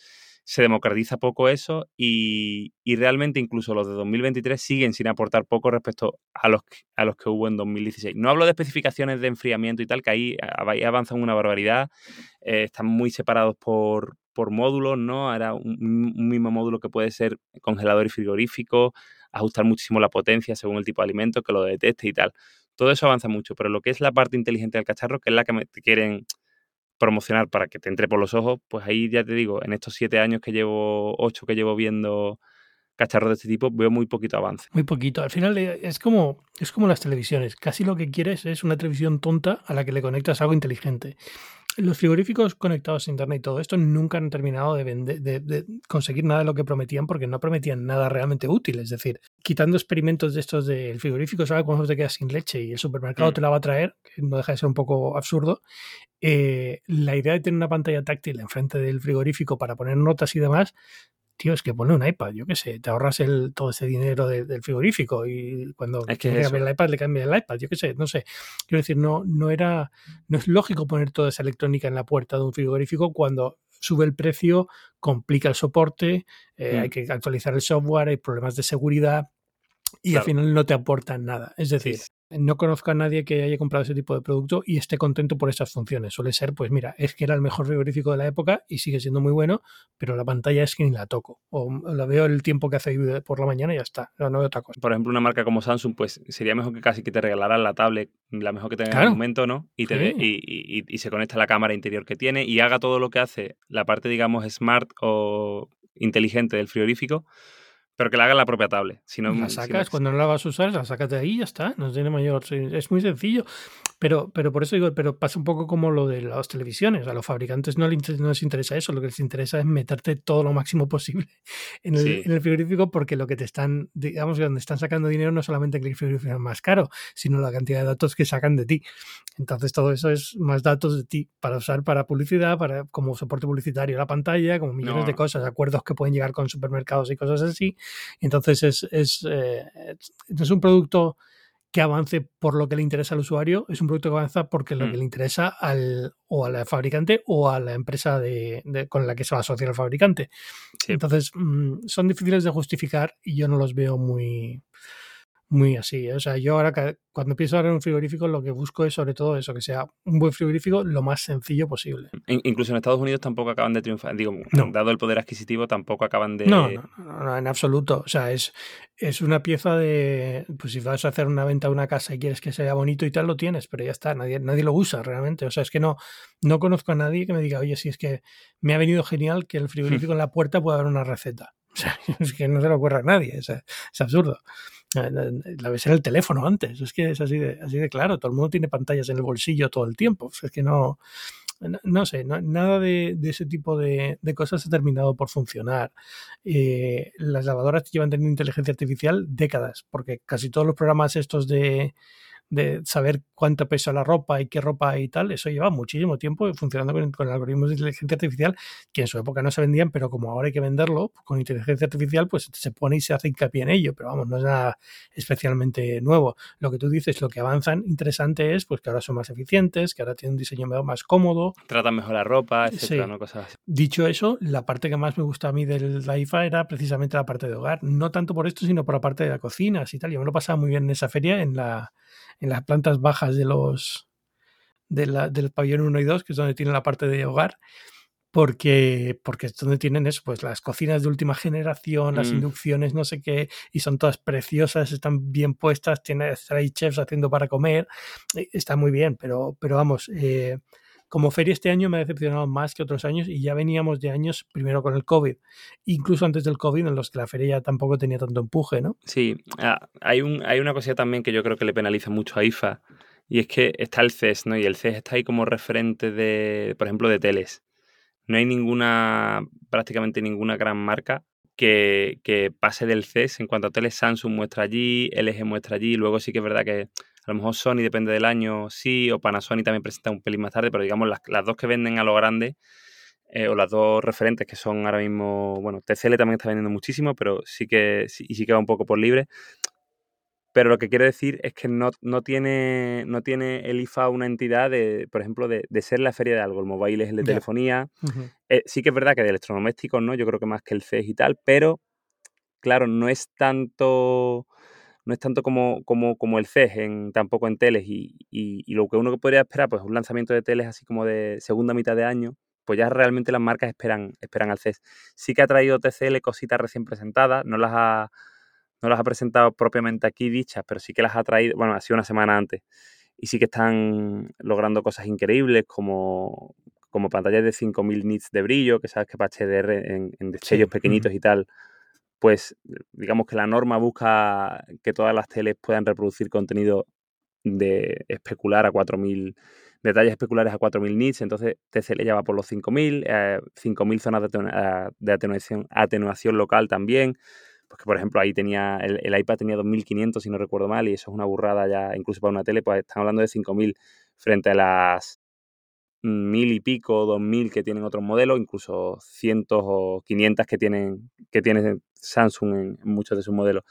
se democratiza poco eso y, realmente incluso los de 2023 siguen sin aportar poco respecto a los, a los que hubo en 2016. No hablo de especificaciones de enfriamiento y tal, que ahí, avanzan una barbaridad, eh, están muy separados por, por módulos, ¿no? Ahora un, mismo módulo que puede ser congelador y frigorífico, ajustar muchísimo la potencia según el tipo de alimento, que lo detecte y tal. Todo eso avanza mucho, pero lo que es la parte inteligente del cacharro, que es la que me quieren promocionar para que te entre por los ojos, pues ahí ya te digo, en estos siete años que llevo, ocho que llevo viendo cacharros de este tipo, veo muy poquito avance. Muy poquito. Al final eh, es como, es como las televisiones. Casi lo que quieres es una televisión tonta a la que le conectas algo inteligente. Los frigoríficos conectados a Internet y todo esto nunca han terminado de, de, conseguir nada de lo que prometían porque no prometían nada realmente útil. Es decir, quitando experimentos de estos del frigorífico, ¿sabes cuando te quedas sin leche y el supermercado mm. te la va a traer? Que no deja de ser un poco absurdo. Eh, la idea de tener una pantalla táctil enfrente del frigorífico para poner notas y demás tío, es que pone un iPad, yo qué sé, te ahorras el, todo ese dinero del frigorífico y cuando es que el iPad le cambia el iPad, yo qué sé, no sé. Quiero decir, no, no era, no es lógico poner toda esa electrónica en la puerta de un frigorífico cuando sube el precio, complica el soporte, eh, hay mm. que actualizar el software, hay problemas de seguridad y al final no te aportan nada. Es decir, no conozco a nadie que haya comprado ese tipo de producto y esté contento por esas funciones. Suele ser, pues mira, es que era el mejor frigorífico de la época y sigue siendo muy bueno, pero la pantalla es que ni la toco. O la veo el tiempo que hace por la mañana y ya está. No, no veo otra cosa. Por ejemplo, una marca como Samsung, pues sería mejor que casi que te regalaran la tablet, la mejor que tenga en el momento, ¿no? Y, te y, y, se conecta a la cámara interior que tiene y haga todo lo que hace la parte, digamos, smart o inteligente del frigorífico pero que la haga la propia tablet. Si no, la sacas, cuando no la vas a usar, la sacas de ahí y ya está. No tiene mayor. Es muy sencillo. Pero, pero por eso digo, pero pasa un poco como lo de las televisiones. A los fabricantes no les, no les interesa eso. Lo que les interesa es meterte todo lo máximo posible en el, en el frigorífico, porque lo que te están, digamos, donde están sacando dinero no solamente que el frigorífico es más caro, sino la cantidad de datos que sacan de ti. Entonces, todo eso es más datos de ti para usar para publicidad, para como soporte publicitario la pantalla, como millones de cosas, acuerdos que pueden llegar con supermercados y cosas así entonces es, es, eh, es un producto que avance por lo que le interesa al usuario, es un producto que avanza porque lo que mm. le interesa al o al fabricante o a la empresa de, con la que se va a asociar el fabricante. Entonces, mm, son difíciles de justificar y yo no los veo muy, muy así. ¿eh? O sea, yo ahora cuando pienso ahora en un frigorífico lo que busco es sobre todo eso, que sea un buen frigorífico lo más sencillo posible. incluso en Estados Unidos tampoco acaban de triunfar. Digo, dado el poder adquisitivo, tampoco acaban de... No, no, no, en absoluto. O sea, es, es una pieza de... Pues si vas a hacer una venta de una casa y quieres que sea bonito y tal, lo tienes, pero ya está, nadie, nadie lo usa realmente. O sea, es que no, no conozco a nadie que me diga, oye, si es que me ha venido genial que el frigorífico en la puerta pueda haber una receta. O sea, es que no se lo ocurre a nadie, es absurdo. La ves en el teléfono antes, es que es así de, así de claro, todo el mundo tiene pantallas en el bolsillo todo el tiempo, es que no, no, sé, nada de, ese tipo de, cosas ha terminado por funcionar. Eh, las lavadoras llevan teniendo inteligencia artificial décadas, porque casi todos los programas estos de, de saber cuánto pesa la ropa y qué ropa y tal, eso lleva muchísimo tiempo funcionando con, algoritmos de inteligencia artificial que en su época no se vendían, pero como ahora hay que venderlo con inteligencia artificial, pues se pone y se hace hincapié en ello, pero vamos, no es nada especialmente nuevo. Lo que tú dices, lo que avanzan interesante es pues que ahora son más eficientes, que ahora tienen un diseño más cómodo. Tratan mejor la ropa, etcétera, Cosas así. Dicho eso, la parte que más me gusta a mí del IFA era precisamente la parte de hogar, no tanto por esto, sino por la parte de la cocina y tal. Yo me lo pasaba muy bien en esa feria, en la en las plantas bajas de los de la, del pabellón 1 y 2, que es donde tienen la parte de hogar, porque, porque es donde tienen eso, pues las cocinas de última generación, las mm. inducciones, no sé qué, y son todas preciosas, están bien puestas, tiene hay chefs haciendo para comer, está muy bien, pero, pero vamos, eh, como feria este año me ha decepcionado más que otros años y ya veníamos de años primero con el COVID, incluso antes del COVID en los que la feria ya tampoco tenía tanto empuje, ¿no? Sí, hay, un, hay una cosilla también que yo creo que le penaliza mucho a IFA y es que está el CES, ¿no? Y el CES está ahí como referente de, por ejemplo, de teles. No hay ninguna, prácticamente ninguna gran marca que, que, pase del CES. En cuanto a teles, Samsung muestra allí, LG muestra allí. Luego sí que es verdad que a lo mejor Sony depende del año, sí, o Panasonic también presenta un pelín más tarde, pero digamos las, dos que venden a lo grande eh, o las dos referentes que son ahora mismo, bueno, TCL también está vendiendo muchísimo, pero sí que, sí, sí que va un poco por libre. Pero lo que quiero decir es que no, no, tiene, no tiene el IFA una entidad, de, por ejemplo, de, de ser la feria de algo. El mobile es el de telefonía. Eh, sí que es verdad que de electrodomésticos, ¿no? Yo creo que más que el CES y tal, pero claro, no es tanto no es tanto como, como, como el CES, en, tampoco en teles, y, y- y lo que uno podría esperar, pues un lanzamiento de teles así como de segunda mitad de año, pues ya realmente las marcas esperan, esperan al CES. Sí que ha traído TCL cositas recién presentadas, no las ha, no las ha presentado propiamente aquí dichas, pero sí que las ha traído, bueno, ha sido una semana antes, y sí que están logrando cosas increíbles como, como pantallas de 5000 nits de brillo, que sabes que para HDR en, en destellos pequeñitos y tal, pues digamos que la norma busca que todas las teles puedan reproducir contenido de especular a 4000 detalles especulares a 4000 nits, entonces TCL ya va por los 5000, eh, 5000 zonas de, ah, de atenuación, atenuación local también, porque por ejemplo ahí tenía el, el iPad tenía 2500 si no recuerdo mal y eso es una burrada ya incluso para una tele, pues están hablando de 5000 frente a las mil y pico, dos mil que tienen otros modelos, incluso cientos o 500 que tienen, que tiene Samsung en, en muchos de sus modelos.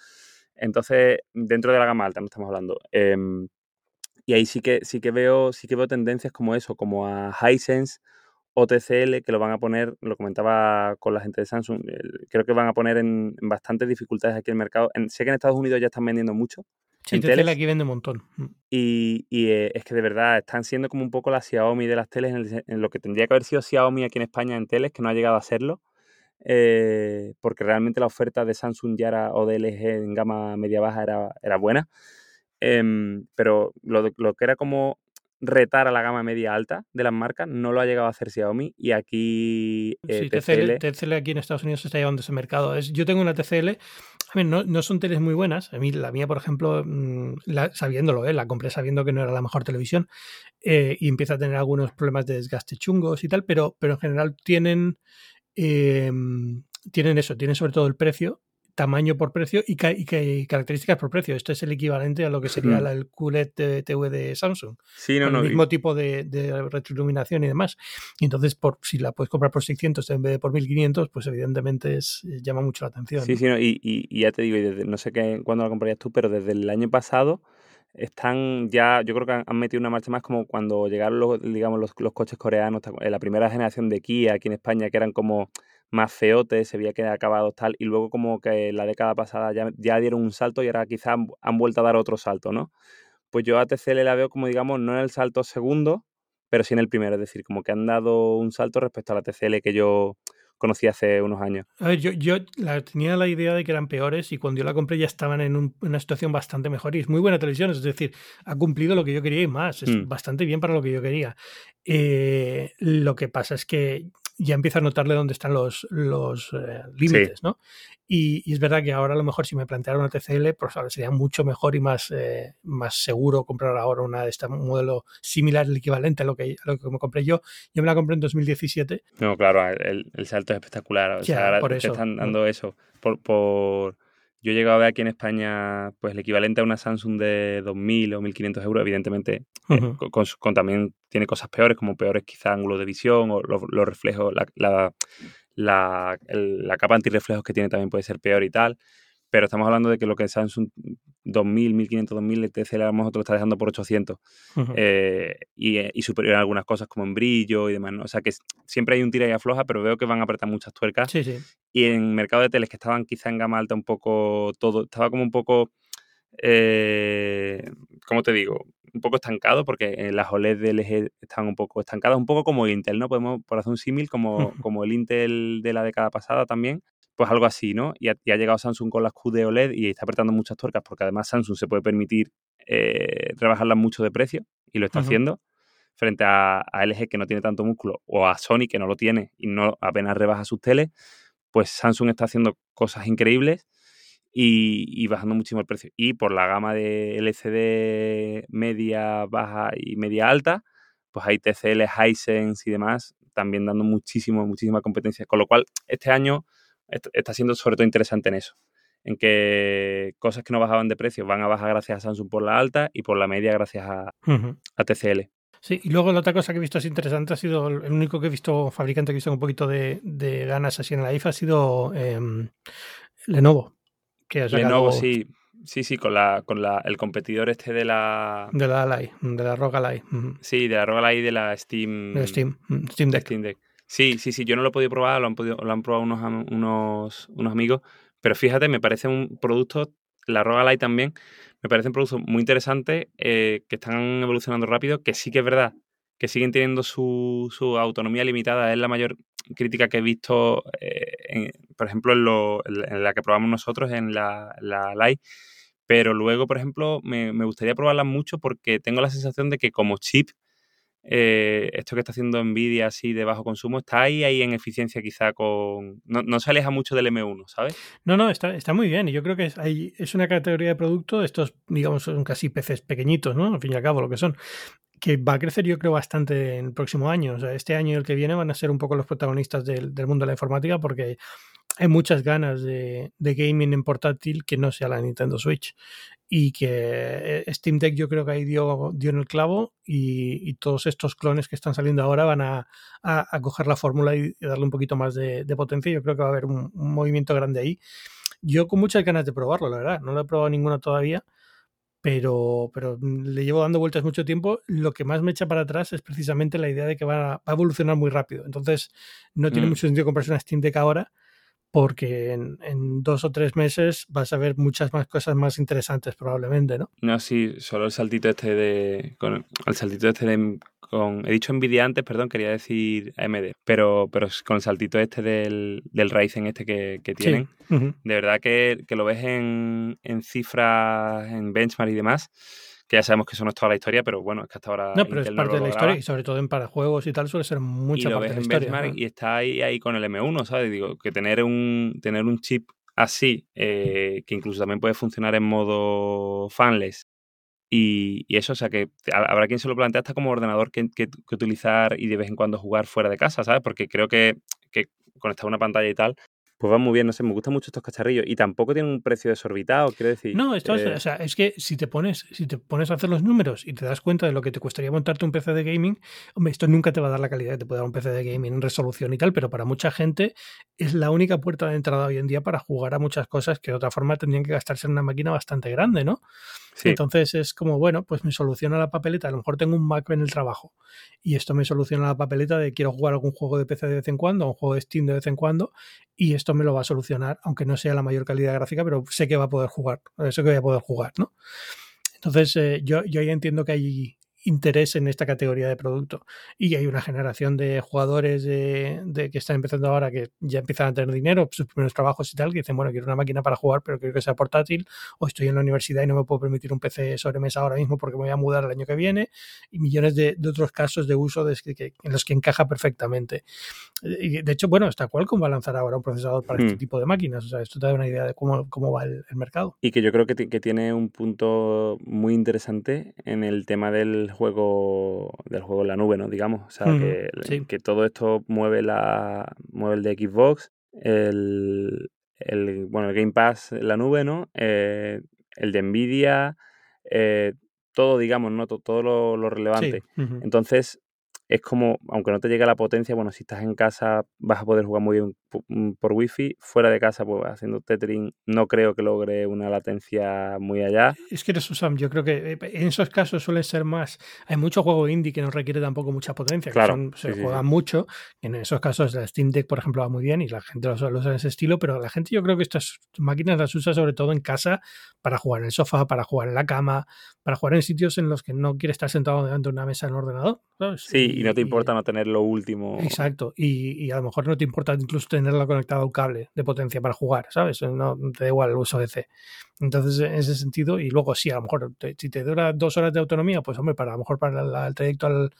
Entonces, dentro de la gama alta no estamos hablando. Em, y ahí sí que, sí que veo, sí que veo tendencias como eso, como a Hisense o TCL, que lo van a poner, lo comentaba con la gente de Samsung, creo que van a poner en, en bastantes dificultades aquí el mercado. En- sé que en Estados Unidos ya están vendiendo mucho, Sí, teles. aquí vende un montón. Mm. Y, y, eh, es que de verdad están siendo como un poco la Xiaomi de las teles, en, el en lo que tendría que haber sido Xiaomi aquí en España en teles, que no ha llegado a serlo, eh, porque realmente la oferta de Samsung ya era, o de LG en gama media-baja era, era buena. Em, pero lo, lo que era como retar a la gama media-alta de las marcas no lo ha llegado a hacer Xiaomi y aquí eh, Sí, TCL... TCL, aquí en Estados Unidos se está llevando ese mercado. Es, yo tengo una TCL, a ver, no, no son teles muy buenas. A mí, la mía, por ejemplo, mm, la- sabiéndolo, ¿eh? la compré sabiendo que no era la mejor televisión eh, y empieza a tener algunos problemas de desgaste chungos y tal, pero, pero en general tienen, eh, tienen eso, tienen sobre todo el precio, tamaño por precio y, ca- y y características por precio. Esto es el equivalente a lo que sería Mm. la- el QLED TV de Samsung Sí, no, con no, el mismo tipo de, de retroiluminación y demás. Y entonces, por, si la puedes comprar por 600 en vez de por 1500, pues evidentemente es, llama mucho la atención. Sí, ¿no? sí, no, y, y- y ya te digo, y desde- no sé qué, cuándo la comprarías tú, pero desde el año pasado están ya, yo creo que han, metido una marcha más como cuando llegaron los, digamos, los, coches coreanos, eh, la primera generación de Kia aquí en España, que eran como más feotes, se veía que tal, y luego como que la década pasada ya, ya dieron un salto y ahora quizás han, han vuelto a dar otro salto, ¿no? Pues yo a TCL la veo como, digamos, no en el salto segundo, pero sí en el primero, es decir, como que han dado un salto respecto a la TCL que yo conocí hace unos años. A ver, yo, yo la, tenía la idea de que eran peores y cuando yo la compré ya estaban en un- una situación bastante mejor y es muy buena televisión, es decir, ha cumplido lo que yo quería y más, es Mm. bastante bien para lo que yo quería. Eh, lo que pasa es que ya empiezo a notarle dónde están los, los eh, límites, ¿no? Y, y es verdad que ahora a lo mejor si me planteara una TCL, pues ahora sería mucho mejor y más, eh, más seguro comprar ahora una de este modelo similar, el equivalente a lo que, a lo que me compré yo. Yo me la compré en 2017 No, claro, el, el salto es espectacular. O Ya, sea, ahora por te eso, están ¿no? dando eso. Por, por... Yo he llegado a ver aquí en España pues el equivalente a una Samsung de 2.000 o 1.500 euros, evidentemente, eh, con, con- con también tiene cosas peores, como peores quizá ángulos de visión o los, reflejos, la, la, la, el- la capa antirreflejos que tiene también puede ser peor y tal. Pero estamos hablando de que lo que Samsung 2.000, 1.500, 2.000, el TCL a lo mejor te lo está dejando por 800 Ujú. eh, y, eh, y superior en algunas cosas como en brillo y demás. ¿no? O sea que siempre hay un tira y afloja, pero veo que van a apretar muchas tuercas. Sí, sí. Y en mercado de teles que estaban quizá en gama alta un poco todo, estaba como un poco, eh, ¿cómo te digo? Un poco estancado porque eh, las OLED de LG estaban un poco estancadas, un poco como Intel, ¿no? Podemos, por hacer un símil, como, como el Intel de la década pasada también, pues algo así, ¿no? Y ha, y ha llegado Samsung con las QD OLED y está apretando muchas tuercas porque además Samsung se puede permitir eh, rebajarlas mucho de precio y lo está haciendo frente a, a LG que no tiene tanto músculo o a Sony que no lo tiene y no apenas rebaja sus teles, pues Samsung está haciendo cosas increíbles y, y bajando muchísimo el precio. Y por la gama de LCD media, baja y media alta, pues hay TCL, Hisense y demás también dando muchísimo, muchísima competencia. Con lo cual, este año está siendo sobre todo interesante en eso. En que cosas que no bajaban de precio van a bajar gracias a Samsung por la alta y por la media gracias a, TCL. Sí, y luego la otra cosa que he visto es interesante ha sido el único que he visto, fabricante que he visto un poquito de, ganas así en la IFA ha sido em, Lenovo. Que Lenovo, sí. Sí, sí, con la, con la, el competidor este de la. De la Ally, de la ROG Ally. Sí, de la ROG Ally de la Steam. De Steam, Steam Deck. Steam Deck. Sí, sí, sí, yo no lo he podido probar, lo han, probado unos, unos, unos amigos, pero fíjate, me parece un producto, la ROG Ally también, me parece un producto muy interesante, eh, que están evolucionando rápido, que sí que es verdad que siguen teniendo su, su autonomía limitada. Es la mayor crítica que he visto, eh, por ejemplo, en, lo, en, la que probamos nosotros, en la, la Live. Pero luego, por ejemplo, me, me, gustaría probarla mucho porque tengo la sensación de que como chip, eh, esto que está haciendo Nvidia así de bajo consumo, está ahí, ahí en eficiencia quizá con... No, no se aleja mucho del M1, ¿sabes? No, no, está, está muy bien. Y yo creo que es, es una categoría de producto, estos, digamos, son casi peces pequeñitos, ¿no? Al fin y al cabo, lo que son que va a crecer yo creo bastante en el próximo año. O sea, este año y el que viene van a ser un poco los protagonistas del, del mundo de la informática porque hay muchas ganas de, de, gaming en portátil que no sea la Nintendo Switch y que eh, Steam Deck yo creo que ahí dio, dio en el clavo y, y, todos estos clones que están saliendo ahora van a, a, a coger la fórmula y, darle un poquito más de, de, potencia. Yo creo que va a haber un, un, movimiento grande ahí. Yo con muchas ganas de probarlo, la verdad. No lo he probado ninguno todavía, pero, pero le llevo dando vueltas mucho tiempo. Lo que más me echa para atrás es precisamente la idea de que va a, va a evolucionar muy rápido. Entonces, no tiene mm. mucho sentido comprarse una Steam Deck ahora porque en, en, dos o tres meses vas a ver muchas más cosas más interesantes probablemente, ¿no? No, sí, solo el saltito este de... Con, el saltito este de... Con, he dicho Nvidia antes, perdón, quería decir AMD, pero, pero con el saltito este del, del Ryzen este que, que tienen, sí. uh -huh. de verdad que, que, lo ves en, en cifras, en benchmark y demás, que ya sabemos que eso no es toda la historia, pero bueno, es que hasta ahora. No, pero Intel es parte no de la historia y sobre todo en para juegos y tal suele ser mucha y parte de la historia. ¿no? Y está ahí, ahí con el M1, ¿sabes? Digo, que tener un, tener un chip así, eh, que incluso también puede funcionar en modo fanless. Y, y, eso, o sea, que habrá quien se lo plantea hasta como ordenador que, que, que, utilizar y de vez en cuando jugar fuera de casa, ¿sabes? Porque creo que, que conectar una pantalla y tal pues va muy bien, no sé, me gustan mucho estos cacharrillos y tampoco tienen un precio desorbitado, quiero decir. No, esto eh... es, o sea, es que si te pones, si te pones a hacer los números y te das cuenta de lo que te costaría montarte un PC de gaming, hombre, esto nunca te va a dar la calidad que te puede dar un PC de gaming en resolución y tal, pero para mucha gente es la única puerta de entrada hoy en día para jugar a muchas cosas que de otra forma tendrían que gastarse en una máquina bastante grande, ¿no? Sí. Entonces es como, bueno, pues me soluciona la papeleta. A lo mejor tengo un Mac en el trabajo y esto me soluciona la papeleta de quiero jugar algún juego de PC de vez en cuando, un juego de Steam de vez en cuando y esto me lo va a solucionar, aunque no sea la mayor calidad gráfica, pero sé que va a poder jugar, eso que voy a poder jugar, ¿no? Entonces eh, yo, yo ahí entiendo que hay, interés en esta categoría de producto. Y hay una generación de jugadores de, de, que están empezando ahora que ya empiezan a tener dinero, sus primeros trabajos y tal, que dicen, bueno, quiero una máquina para jugar, pero quiero que sea portátil, o estoy en la universidad y no me puedo permitir un PC sobre mesa ahora mismo porque me voy a mudar el año que viene, y millones de, de otros casos de uso de, que, en los que encaja perfectamente. Y de hecho, bueno, hasta Qualcomm va a lanzar ahora un procesador para hmm. este tipo de máquinas, o sea, esto te da una idea de cómo, cómo va el, el mercado. Y que yo creo que, que tiene un punto muy interesante en el tema del juego del juego en la nube, ¿no? Digamos. O sea, mm, que, sí. que, todo esto mueve la. mueve el de Xbox, el, el bueno, el Game Pass en la nube, ¿no? Eh, el de Nvidia, eh, todo, digamos, ¿no? Todo, todo lo, lo, relevante. Sí. Uh -huh. Entonces, es como, aunque no te llegue la potencia, bueno, si estás en casa vas a poder jugar muy bien mm, por wifi, fuera de casa, pues haciendo tethering, no creo que logre una latencia muy allá. Es que eso, Sam, yo creo que eh, en esos casos suele ser más, hay mucho juego indie que no requiere tampoco mucha potencia, claro, que son, se sí, sí. mucho, en esos casos la Steam Deck, por ejemplo, va muy bien y la gente lo, lo usa en ese estilo, pero la gente yo creo que estas máquinas las usa sobre todo en casa para jugar en el sofá, para jugar en la cama, para jugar en sitios en los que no quiere estar sentado delante de una mesa en un ordenador. ¿sabes? Sí, y, no te importa y, no tener lo último. Exacto, y, y, a lo mejor no te importa incluso tenerla conectada a un cable de potencia para jugar, ¿sabes? No te da igual el uso de C. Entonces, en ese sentido, y luego sí, a lo mejor te, si te dura dos horas de autonomía, pues hombre, para a lo mejor para la, el trayecto al,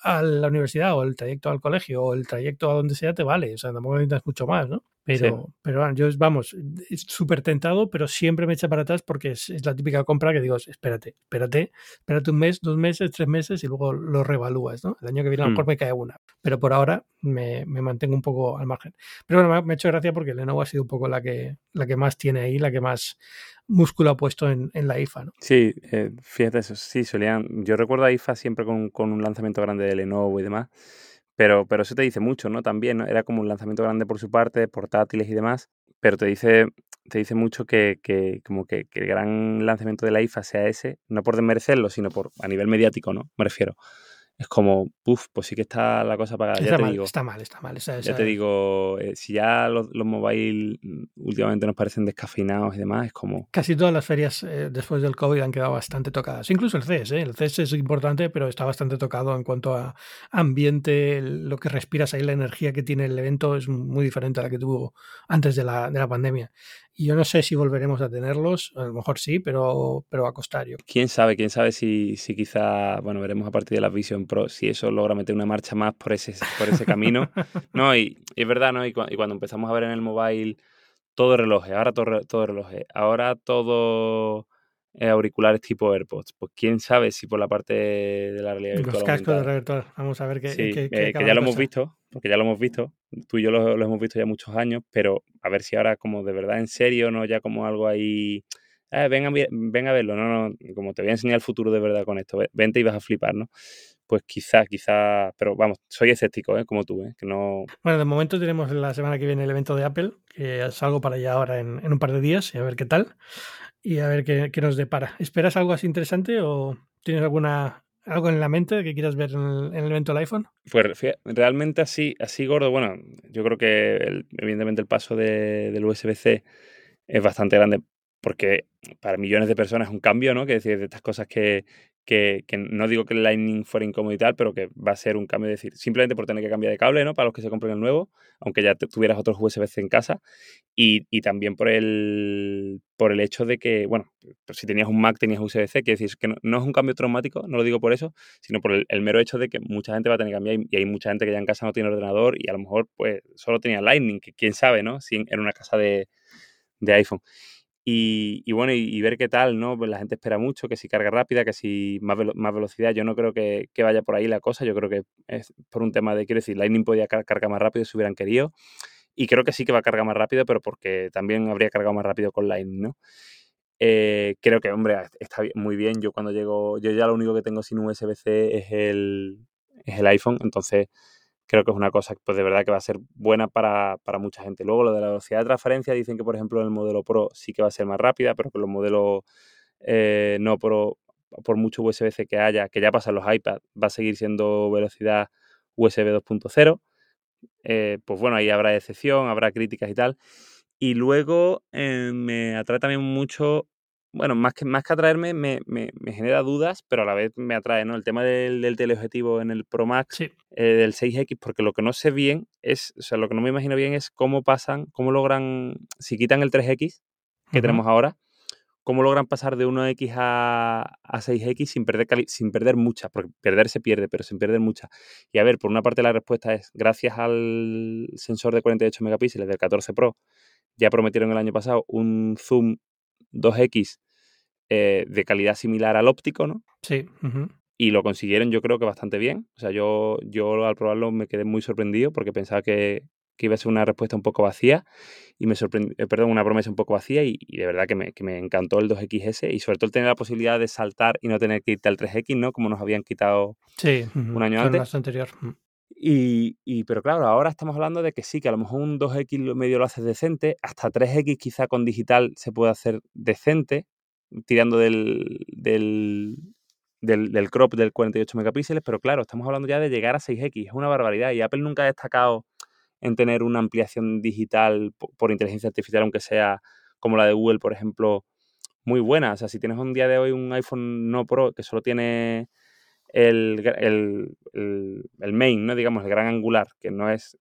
a la universidad o el trayecto al colegio o el trayecto a donde sea te vale, o sea, tampoco necesitas mucho más, ¿no? Pero, pero bueno, yo, vamos, es súper tentado, pero siempre me echa para atrás porque es, la típica compra que digo, espérate, espérate, espérate un mes, dos meses, tres meses y luego lo revalúas, ¿no? El año que viene a lo mejor mm. me cae una. Pero por ahora me, mantengo un poco al margen. Pero bueno, me ha hecho gracia porque Lenovo ha sido un poco la que, la que más tiene ahí, la que más músculo ha puesto en, la IFA, ¿no? Sí, eh, fíjate eso, sí, solían, yo recuerdo a IFA siempre con, con un lanzamiento grande de Lenovo y demás pero, pero eso te dice mucho, ¿no? También, Era como un lanzamiento grande por su parte, portátiles y demás, pero te dice, te dice mucho que, que como que, que, el gran lanzamiento de la IFA sea ese, no por desmerecerlo, sino por a nivel mediático, ¿no? Me refiero es como, uff, pues sí que está la cosa pagada. Está, ya mal, digo, está mal, está mal, Ya te digo, eh, si ya los, los mobile últimamente nos parecen descafeinados y demás, es como... Casi todas las ferias eh, después del COVID han quedado bastante tocadas. Incluso el CES, ¿eh? el CES es importante, pero está bastante tocado en cuanto a ambiente, lo que respiras ahí, la energía que tiene el evento es muy diferente a la que tuvo antes de la, de la pandemia. Y yo no sé si volveremos a tenerlos, a lo mejor sí, pero, pero a costario. Quién sabe, quién sabe si, si quizá, bueno, veremos a partir de la Vision Pro si eso logra meter una marcha más por ese, por ese camino. no, y, es verdad, ¿no? Y, cuando empezamos a ver en el mobile todo reloj, ahora todo, todo reloj, ahora todo eh, auriculares tipo AirPods. Pues quién sabe si por la parte de la realidad virtual. Los cascos de realidad Vamos a ver qué. Sí, eh, que ya lo hemos visto, porque ya lo hemos visto. Tú y yo lo, hemos visto ya muchos años, pero a ver si ahora, como de verdad en serio, no ya como algo ahí. Eh, ven, a, verlo, no, no, como te voy a enseñar el futuro de verdad con esto, vente y vas a flipar, ¿no? Pues quizá, quizá, pero vamos, soy escéptico, ¿eh? como tú, ¿eh? que no... Bueno, de momento tenemos la semana que viene el evento de Apple, que salgo para allá ahora en, en un par de días y a ver qué tal y a ver qué, qué, nos depara. ¿Esperas algo así interesante o tienes alguna algo en la mente que quieras ver en el, evento del iPhone? Pues realmente así, así gordo, bueno, yo creo que evidentemente el paso de, del USB-C es bastante grande porque para millones de personas es un cambio, ¿no? Que decir, de estas cosas que, que, no digo que el Lightning fuera incómodo y tal, pero que va a ser un cambio, de decir, simplemente por tener que cambiar de cable, ¿no? Para los que se compren el nuevo, aunque ya tuvieras otros USB-C en casa, y, también por el, por el hecho de que, bueno, si tenías un Mac tenías USB-C, que decir, que no, es un cambio traumático, no lo digo por eso, sino por el, mero hecho de que mucha gente va a tener que cambiar y, hay mucha gente que ya en casa no tiene ordenador y a lo mejor pues solo tenía Lightning, que quién sabe, ¿no? Si en, una casa de, de iPhone. Y, bueno, y, ver qué tal, ¿no? Pues la gente espera mucho, que si carga rápida, que si más, más velocidad. Yo no creo que, vaya por ahí la cosa. Yo creo que es por un tema de, quiero decir, Lightning podía cargar más rápido si hubieran querido. Y creo que sí que va a cargar más rápido, pero porque también habría cargado más rápido con Lightning, ¿no? Eh, creo que, hombre, está muy bien. Yo cuando llego, yo ya lo único que tengo sin USB-C es el, es el iPhone, entonces creo que es una cosa pues de verdad que va a ser buena para, mucha gente. Luego lo de la velocidad de transferencia, dicen que por ejemplo en el modelo Pro sí que va a ser más rápida, pero que los modelos eh, no Pro, por mucho USB-C que haya, que ya pasan los iPads, va a seguir siendo velocidad USB 2.0. Eh, pues bueno, ahí habrá excepción, habrá críticas y tal. Y luego eh, me atrae también mucho bueno, más que, más que atraerme, me, me, genera dudas, pero a la vez me atrae, ¿no? El tema del, del teleobjetivo en el Pro Max, eh, del 6X, porque lo que no sé bien es, o sea, lo que no me imagino bien es cómo pasan, cómo logran, si quitan el 3X que tenemos ahora, cómo logran pasar de 1X a, a 6X sin perder, sin perder mucha, porque perder se pierde, pero sin perder mucha. Y a ver, por una parte la respuesta es, gracias al sensor de 48 megapíxeles del 14 Pro, ya prometieron el año pasado un zoom 2X eh, de calidad similar al óptico, ¿no? Sí. Y lo consiguieron yo creo que bastante bien. O sea, yo, yo al probarlo me quedé muy sorprendido porque pensaba que, iba a ser una respuesta un poco vacía y me sorprendió, eh, perdón, una promesa un poco vacía y, de verdad que me, que me, encantó el 2XS y sobre todo el tener la posibilidad de saltar y no tener que irte al 3X, ¿no? Como nos habían quitado un año antes. anterior. Y, pero claro, ahora estamos hablando de que sí, que a lo mejor un 2X medio lo haces decente, hasta 3X quizá con digital se puede hacer decente, tirando del, del, del, crop del 48 megapíxeles, pero claro, estamos hablando ya de llegar a 6X, es una barbaridad y Apple nunca ha destacado en tener una ampliación digital por, inteligencia artificial, aunque sea como la de Google, por ejemplo, muy buena. O sea, si tienes un día de hoy un iPhone no Pro que solo tiene el, main, ¿no? digamos, el gran angular, que no es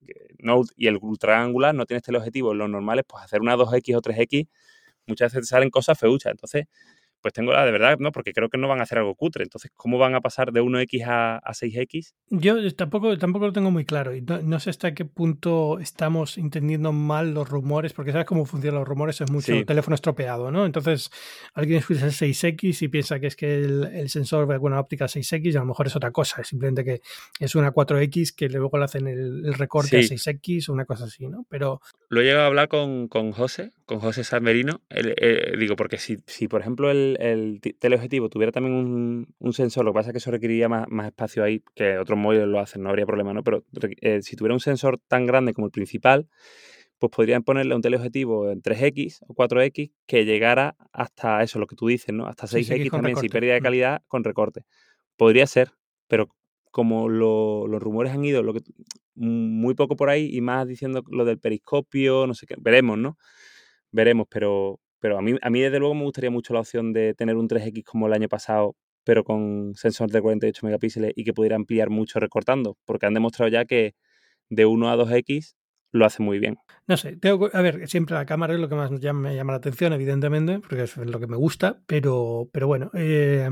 y el ultra angular no tienes teleobjetivo, lo normal es pues hacer una 2X o 3X, muchas veces te salen cosas feuchas. Entonces, pues tengo la de verdad, ¿no? Porque creo que no van a hacer algo cutre. Entonces, ¿cómo van a pasar de 1X a, 6X? Yo tampoco, tampoco lo tengo muy claro y no, sé hasta qué punto estamos entendiendo mal los rumores, porque sabes cómo funcionan los rumores, es mucho teléfono estropeado, ¿no? Entonces, alguien escucha el 6X y piensa que es que el, sensor ve una óptica 6X y a lo mejor es otra cosa, es simplemente que es una 4X que luego le hacen el, recorte a 6X o una cosa así, ¿no? Pero... Lo he llegado a hablar con, con José, con José San Merino, eh, digo, porque si, si, por ejemplo el, el teleobjetivo tuviera también un, un, sensor, lo que pasa es que eso requeriría más, más espacio ahí, que otros móviles lo hacen, no habría problema, ¿no? Pero eh, si tuviera un sensor tan grande como el principal, pues podrían ponerle un teleobjetivo en 3X o 4X que llegara hasta eso, lo que tú dices, ¿no? Hasta 6X también, sin pérdida de mm. calidad, con recorte. Podría ser, pero como los rumores han ido lo que, muy poco por ahí y más diciendo lo del periscopio, no sé qué, veremos, ¿no? Veremos, pero, pero a, mí, a mí desde luego me gustaría mucho la opción de tener un 3X como el año pasado, pero con sensor de 48 megapíxeles y que pudiera ampliar mucho recortando, porque han demostrado ya que de 1 a 2X lo hace muy bien. No sé, tengo, a ver, siempre la cámara es lo que más me llama, la atención, evidentemente, porque es lo que me gusta, pero, pero bueno, eh,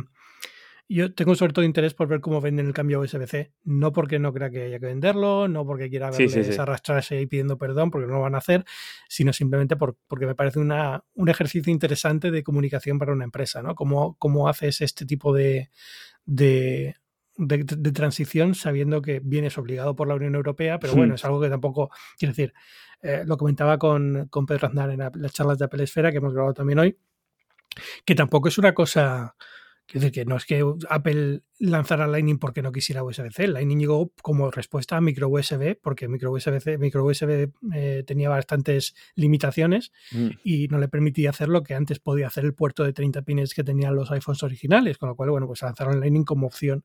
yo tengo sobre todo interés por ver cómo venden el cambio USB-C. No porque no crea que haya que venderlo, no porque quiera verles arrastrarse ahí pidiendo perdón, porque no lo van a hacer, sino simplemente porque me parece una, un ejercicio interesante de comunicación para una empresa, ¿no? Cómo, cómo haces este tipo de, de, de, transición sabiendo que vienes obligado por la Unión Europea, pero bueno, es algo que tampoco, quiero decir, eh, lo comentaba con, con Pedro Aznar en las charlas de Apple Esfera que hemos grabado también hoy, que tampoco es una cosa Quiero decir que no es que Apple lanzara Lightning porque no quisiera USB-C. Lightning llegó como respuesta a micro USB porque micro USB, micro USB eh, tenía bastantes limitaciones mm. y no le permitía hacer lo que antes podía hacer el puerto de 30 pines que tenían los iPhones originales. Con lo cual, bueno, pues lanzaron Lightning como opción.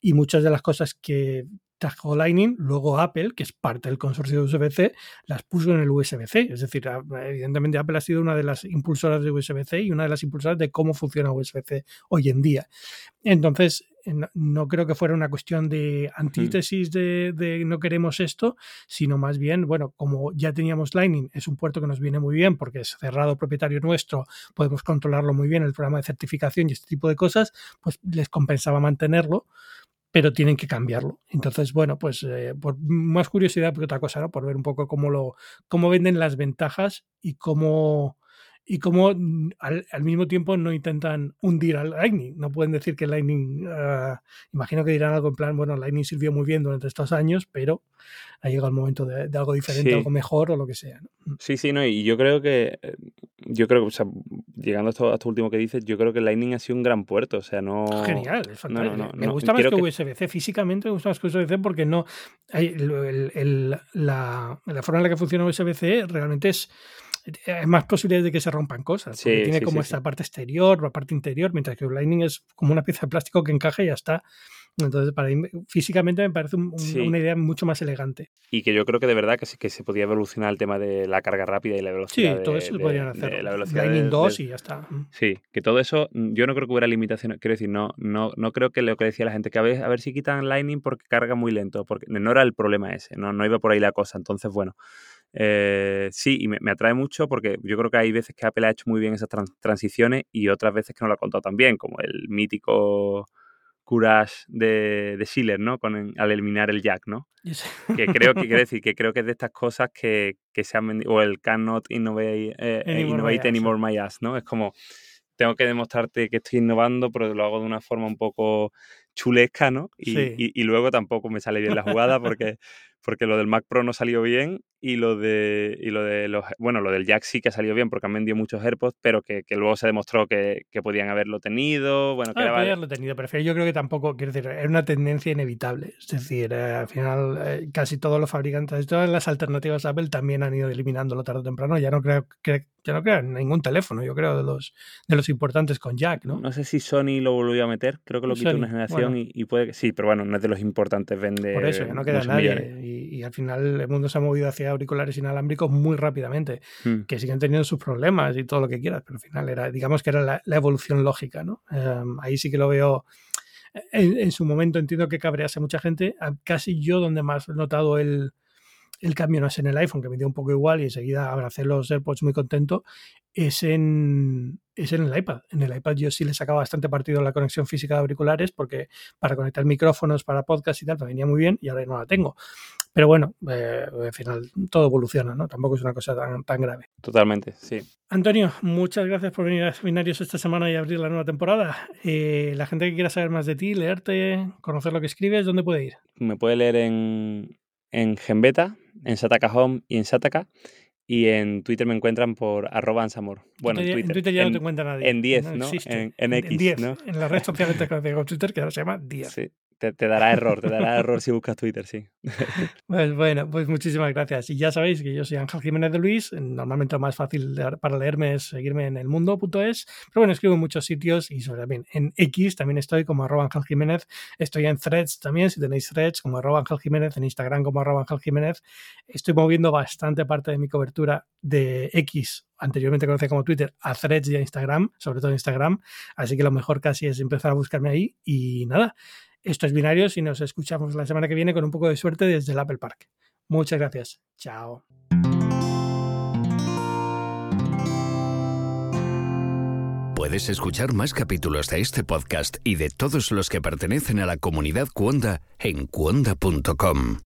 Y muchas de las cosas que trajo Lightning, luego Apple, que es parte del consorcio de USB-C, las puso en el USB-C. Es decir, evidentemente Apple ha sido una de las impulsoras de USB-C y una de las impulsoras de cómo funciona USB-C hoy en día. Entonces, no creo que fuera una cuestión de antítesis de, de, no queremos esto, sino más bien, bueno, como ya teníamos Lightning, es un puerto que nos viene muy bien porque es cerrado propietario nuestro, podemos controlarlo muy bien, el programa de certificación y este tipo de cosas, pues les compensaba mantenerlo pero tienen que cambiarlo. Entonces, bueno, pues eh, por más curiosidad que otra cosa, ¿no? Por ver un poco cómo lo, cómo venden las ventajas y cómo y cómo mm, al, mismo tiempo no intentan hundir al Lightning. No pueden decir que Lightning, ah, imagino que dirán algo en plan, bueno, Lightning sirvió muy bien durante estos años, pero ha llegado el momento de, algo diferente, algo mejor o lo que sea. Mm. Sí, sí, no, y yo creo que, eh, yo creo que, o sea, llegando a esto, a último que dices, yo creo que Lightning ha sido un gran puerto, o sea, no... Genial, es fantástico. me gusta más que, USB-C, físicamente me gusta más que USB-C porque no, hay, la, la forma en la que funciona USB-C realmente es hay más posibilidades de que se rompan cosas. porque tiene como esta parte exterior, la parte interior, mientras que Lightning es como una pieza de plástico que encaja y ya está. Entonces, para físicamente me parece una idea mucho más elegante. Y que yo creo que de verdad que, que se podía evolucionar el tema de la carga rápida y la velocidad. Sí, todo eso lo podrían hacer. la Lightning 2 y ya está. Mm. Sí, que todo eso, mm, yo no creo que hubiera limitaciones. Quiero decir, no, no, no creo que lo que decía la gente, que a ver, a ver si quitan Lightning porque carga muy lento, porque no era el problema ese, no, no iba por ahí la cosa. Entonces, bueno. Eh, sí, y me, atrae mucho porque yo creo que hay veces que Apple ha hecho muy bien esas transiciones y otras veces que no lo ha contado tan bien, como el mítico Courage de, de Schiller, ¿no? Con, al eliminar el jack, ¿no? Que creo que quiere decir que creo que es de estas cosas que, que se han vendido, o el cannot innovate, eh, anymore, anymore my ass, ¿no? Es como, tengo que demostrarte que estoy innovando, pero lo hago de una forma un poco chulesca, ¿no? Y, y, luego tampoco me sale bien la jugada porque porque lo del Mac Pro no salió bien y lo de y lo de los bueno lo del Jack sí que salió bien porque han vendido muchos AirPods pero que, luego se demostró que, podían haberlo tenido bueno que ah, haberlo tenido pero yo creo que tampoco quiero decir era una tendencia inevitable. Es decir eh, al final eh, casi todos los fabricantes todas las alternativas Apple también han ido eliminándolo tarde o temprano. Ya no creo que ya no creo en ningún teléfono yo creo de los de los importantes con Jack no no sé si Sony lo volvió a meter creo que lo quitó una generación y, puede que sí pero bueno no es de los importantes vende por eso ya no queda nadie y, al final el mundo se ha movido hacia auriculares inalámbricos muy rápidamente, hmm. que siguen teniendo sus problemas y todo lo que quieras, pero al final era, digamos que era la, evolución lógica, ¿no? Em, ahí sí que lo veo. En, su momento entiendo que cabrease mucha gente. Casi yo donde más he notado el, el cambio no es en el iPhone, que me dio un poco igual y enseguida abracé los AirPods muy contento, es en, es en el iPad. En el iPad yo sí le sacaba bastante partido la conexión física de auriculares porque para conectar micrófonos para podcast y tal me venía muy bien y ahora no la tengo. Pero bueno, eh, al final todo evoluciona, ¿no? Tampoco es una cosa tan, tan grave. Totalmente, sí. Antonio, muchas gracias por venir a Seminarios esta semana y abrir la nueva temporada. Eh, la gente que quiera saber más de ti, leerte, conocer lo que escribes, ¿dónde puede ir? Me puede leer en, en Genbeta, en Sataka Home y en Sataka. Y en Twitter me encuentran por arroba ansamor. Bueno, en Twitter, en Twitter ya no te encuentra nadie. En 10, ¿no? En, en, X, en 10, ¿no? En la red social de Twitter que ahora se llama 10. Sí. Te, dará error, te dará error si buscas Twitter, sí. Pues bueno, pues muchísimas gracias. Y ya sabéis que yo soy Ángel Jiménez de Luis. Normalmente lo más fácil para leerme es seguirme en elmundo.es. Pero bueno, escribo en muchos sitios y sobre también en X también estoy como arroba Ángel Jiménez. Estoy en threads también, si tenéis threads como arroba Ángel Jiménez, en Instagram como arroba Ángel Jiménez. Estoy moviendo bastante parte de mi cobertura de X anteriormente conocida como Twitter, a Threads y a Instagram, sobre todo Instagram. Así que lo mejor casi es empezar a buscarme ahí. Y nada, esto es Binarios y nos escuchamos la semana que viene con un poco de suerte desde el Apple Park. Muchas gracias. Chao. Puedes escuchar más capítulos de este podcast y de todos los que pertenecen a la comunidad Cuonda en cuonda.com.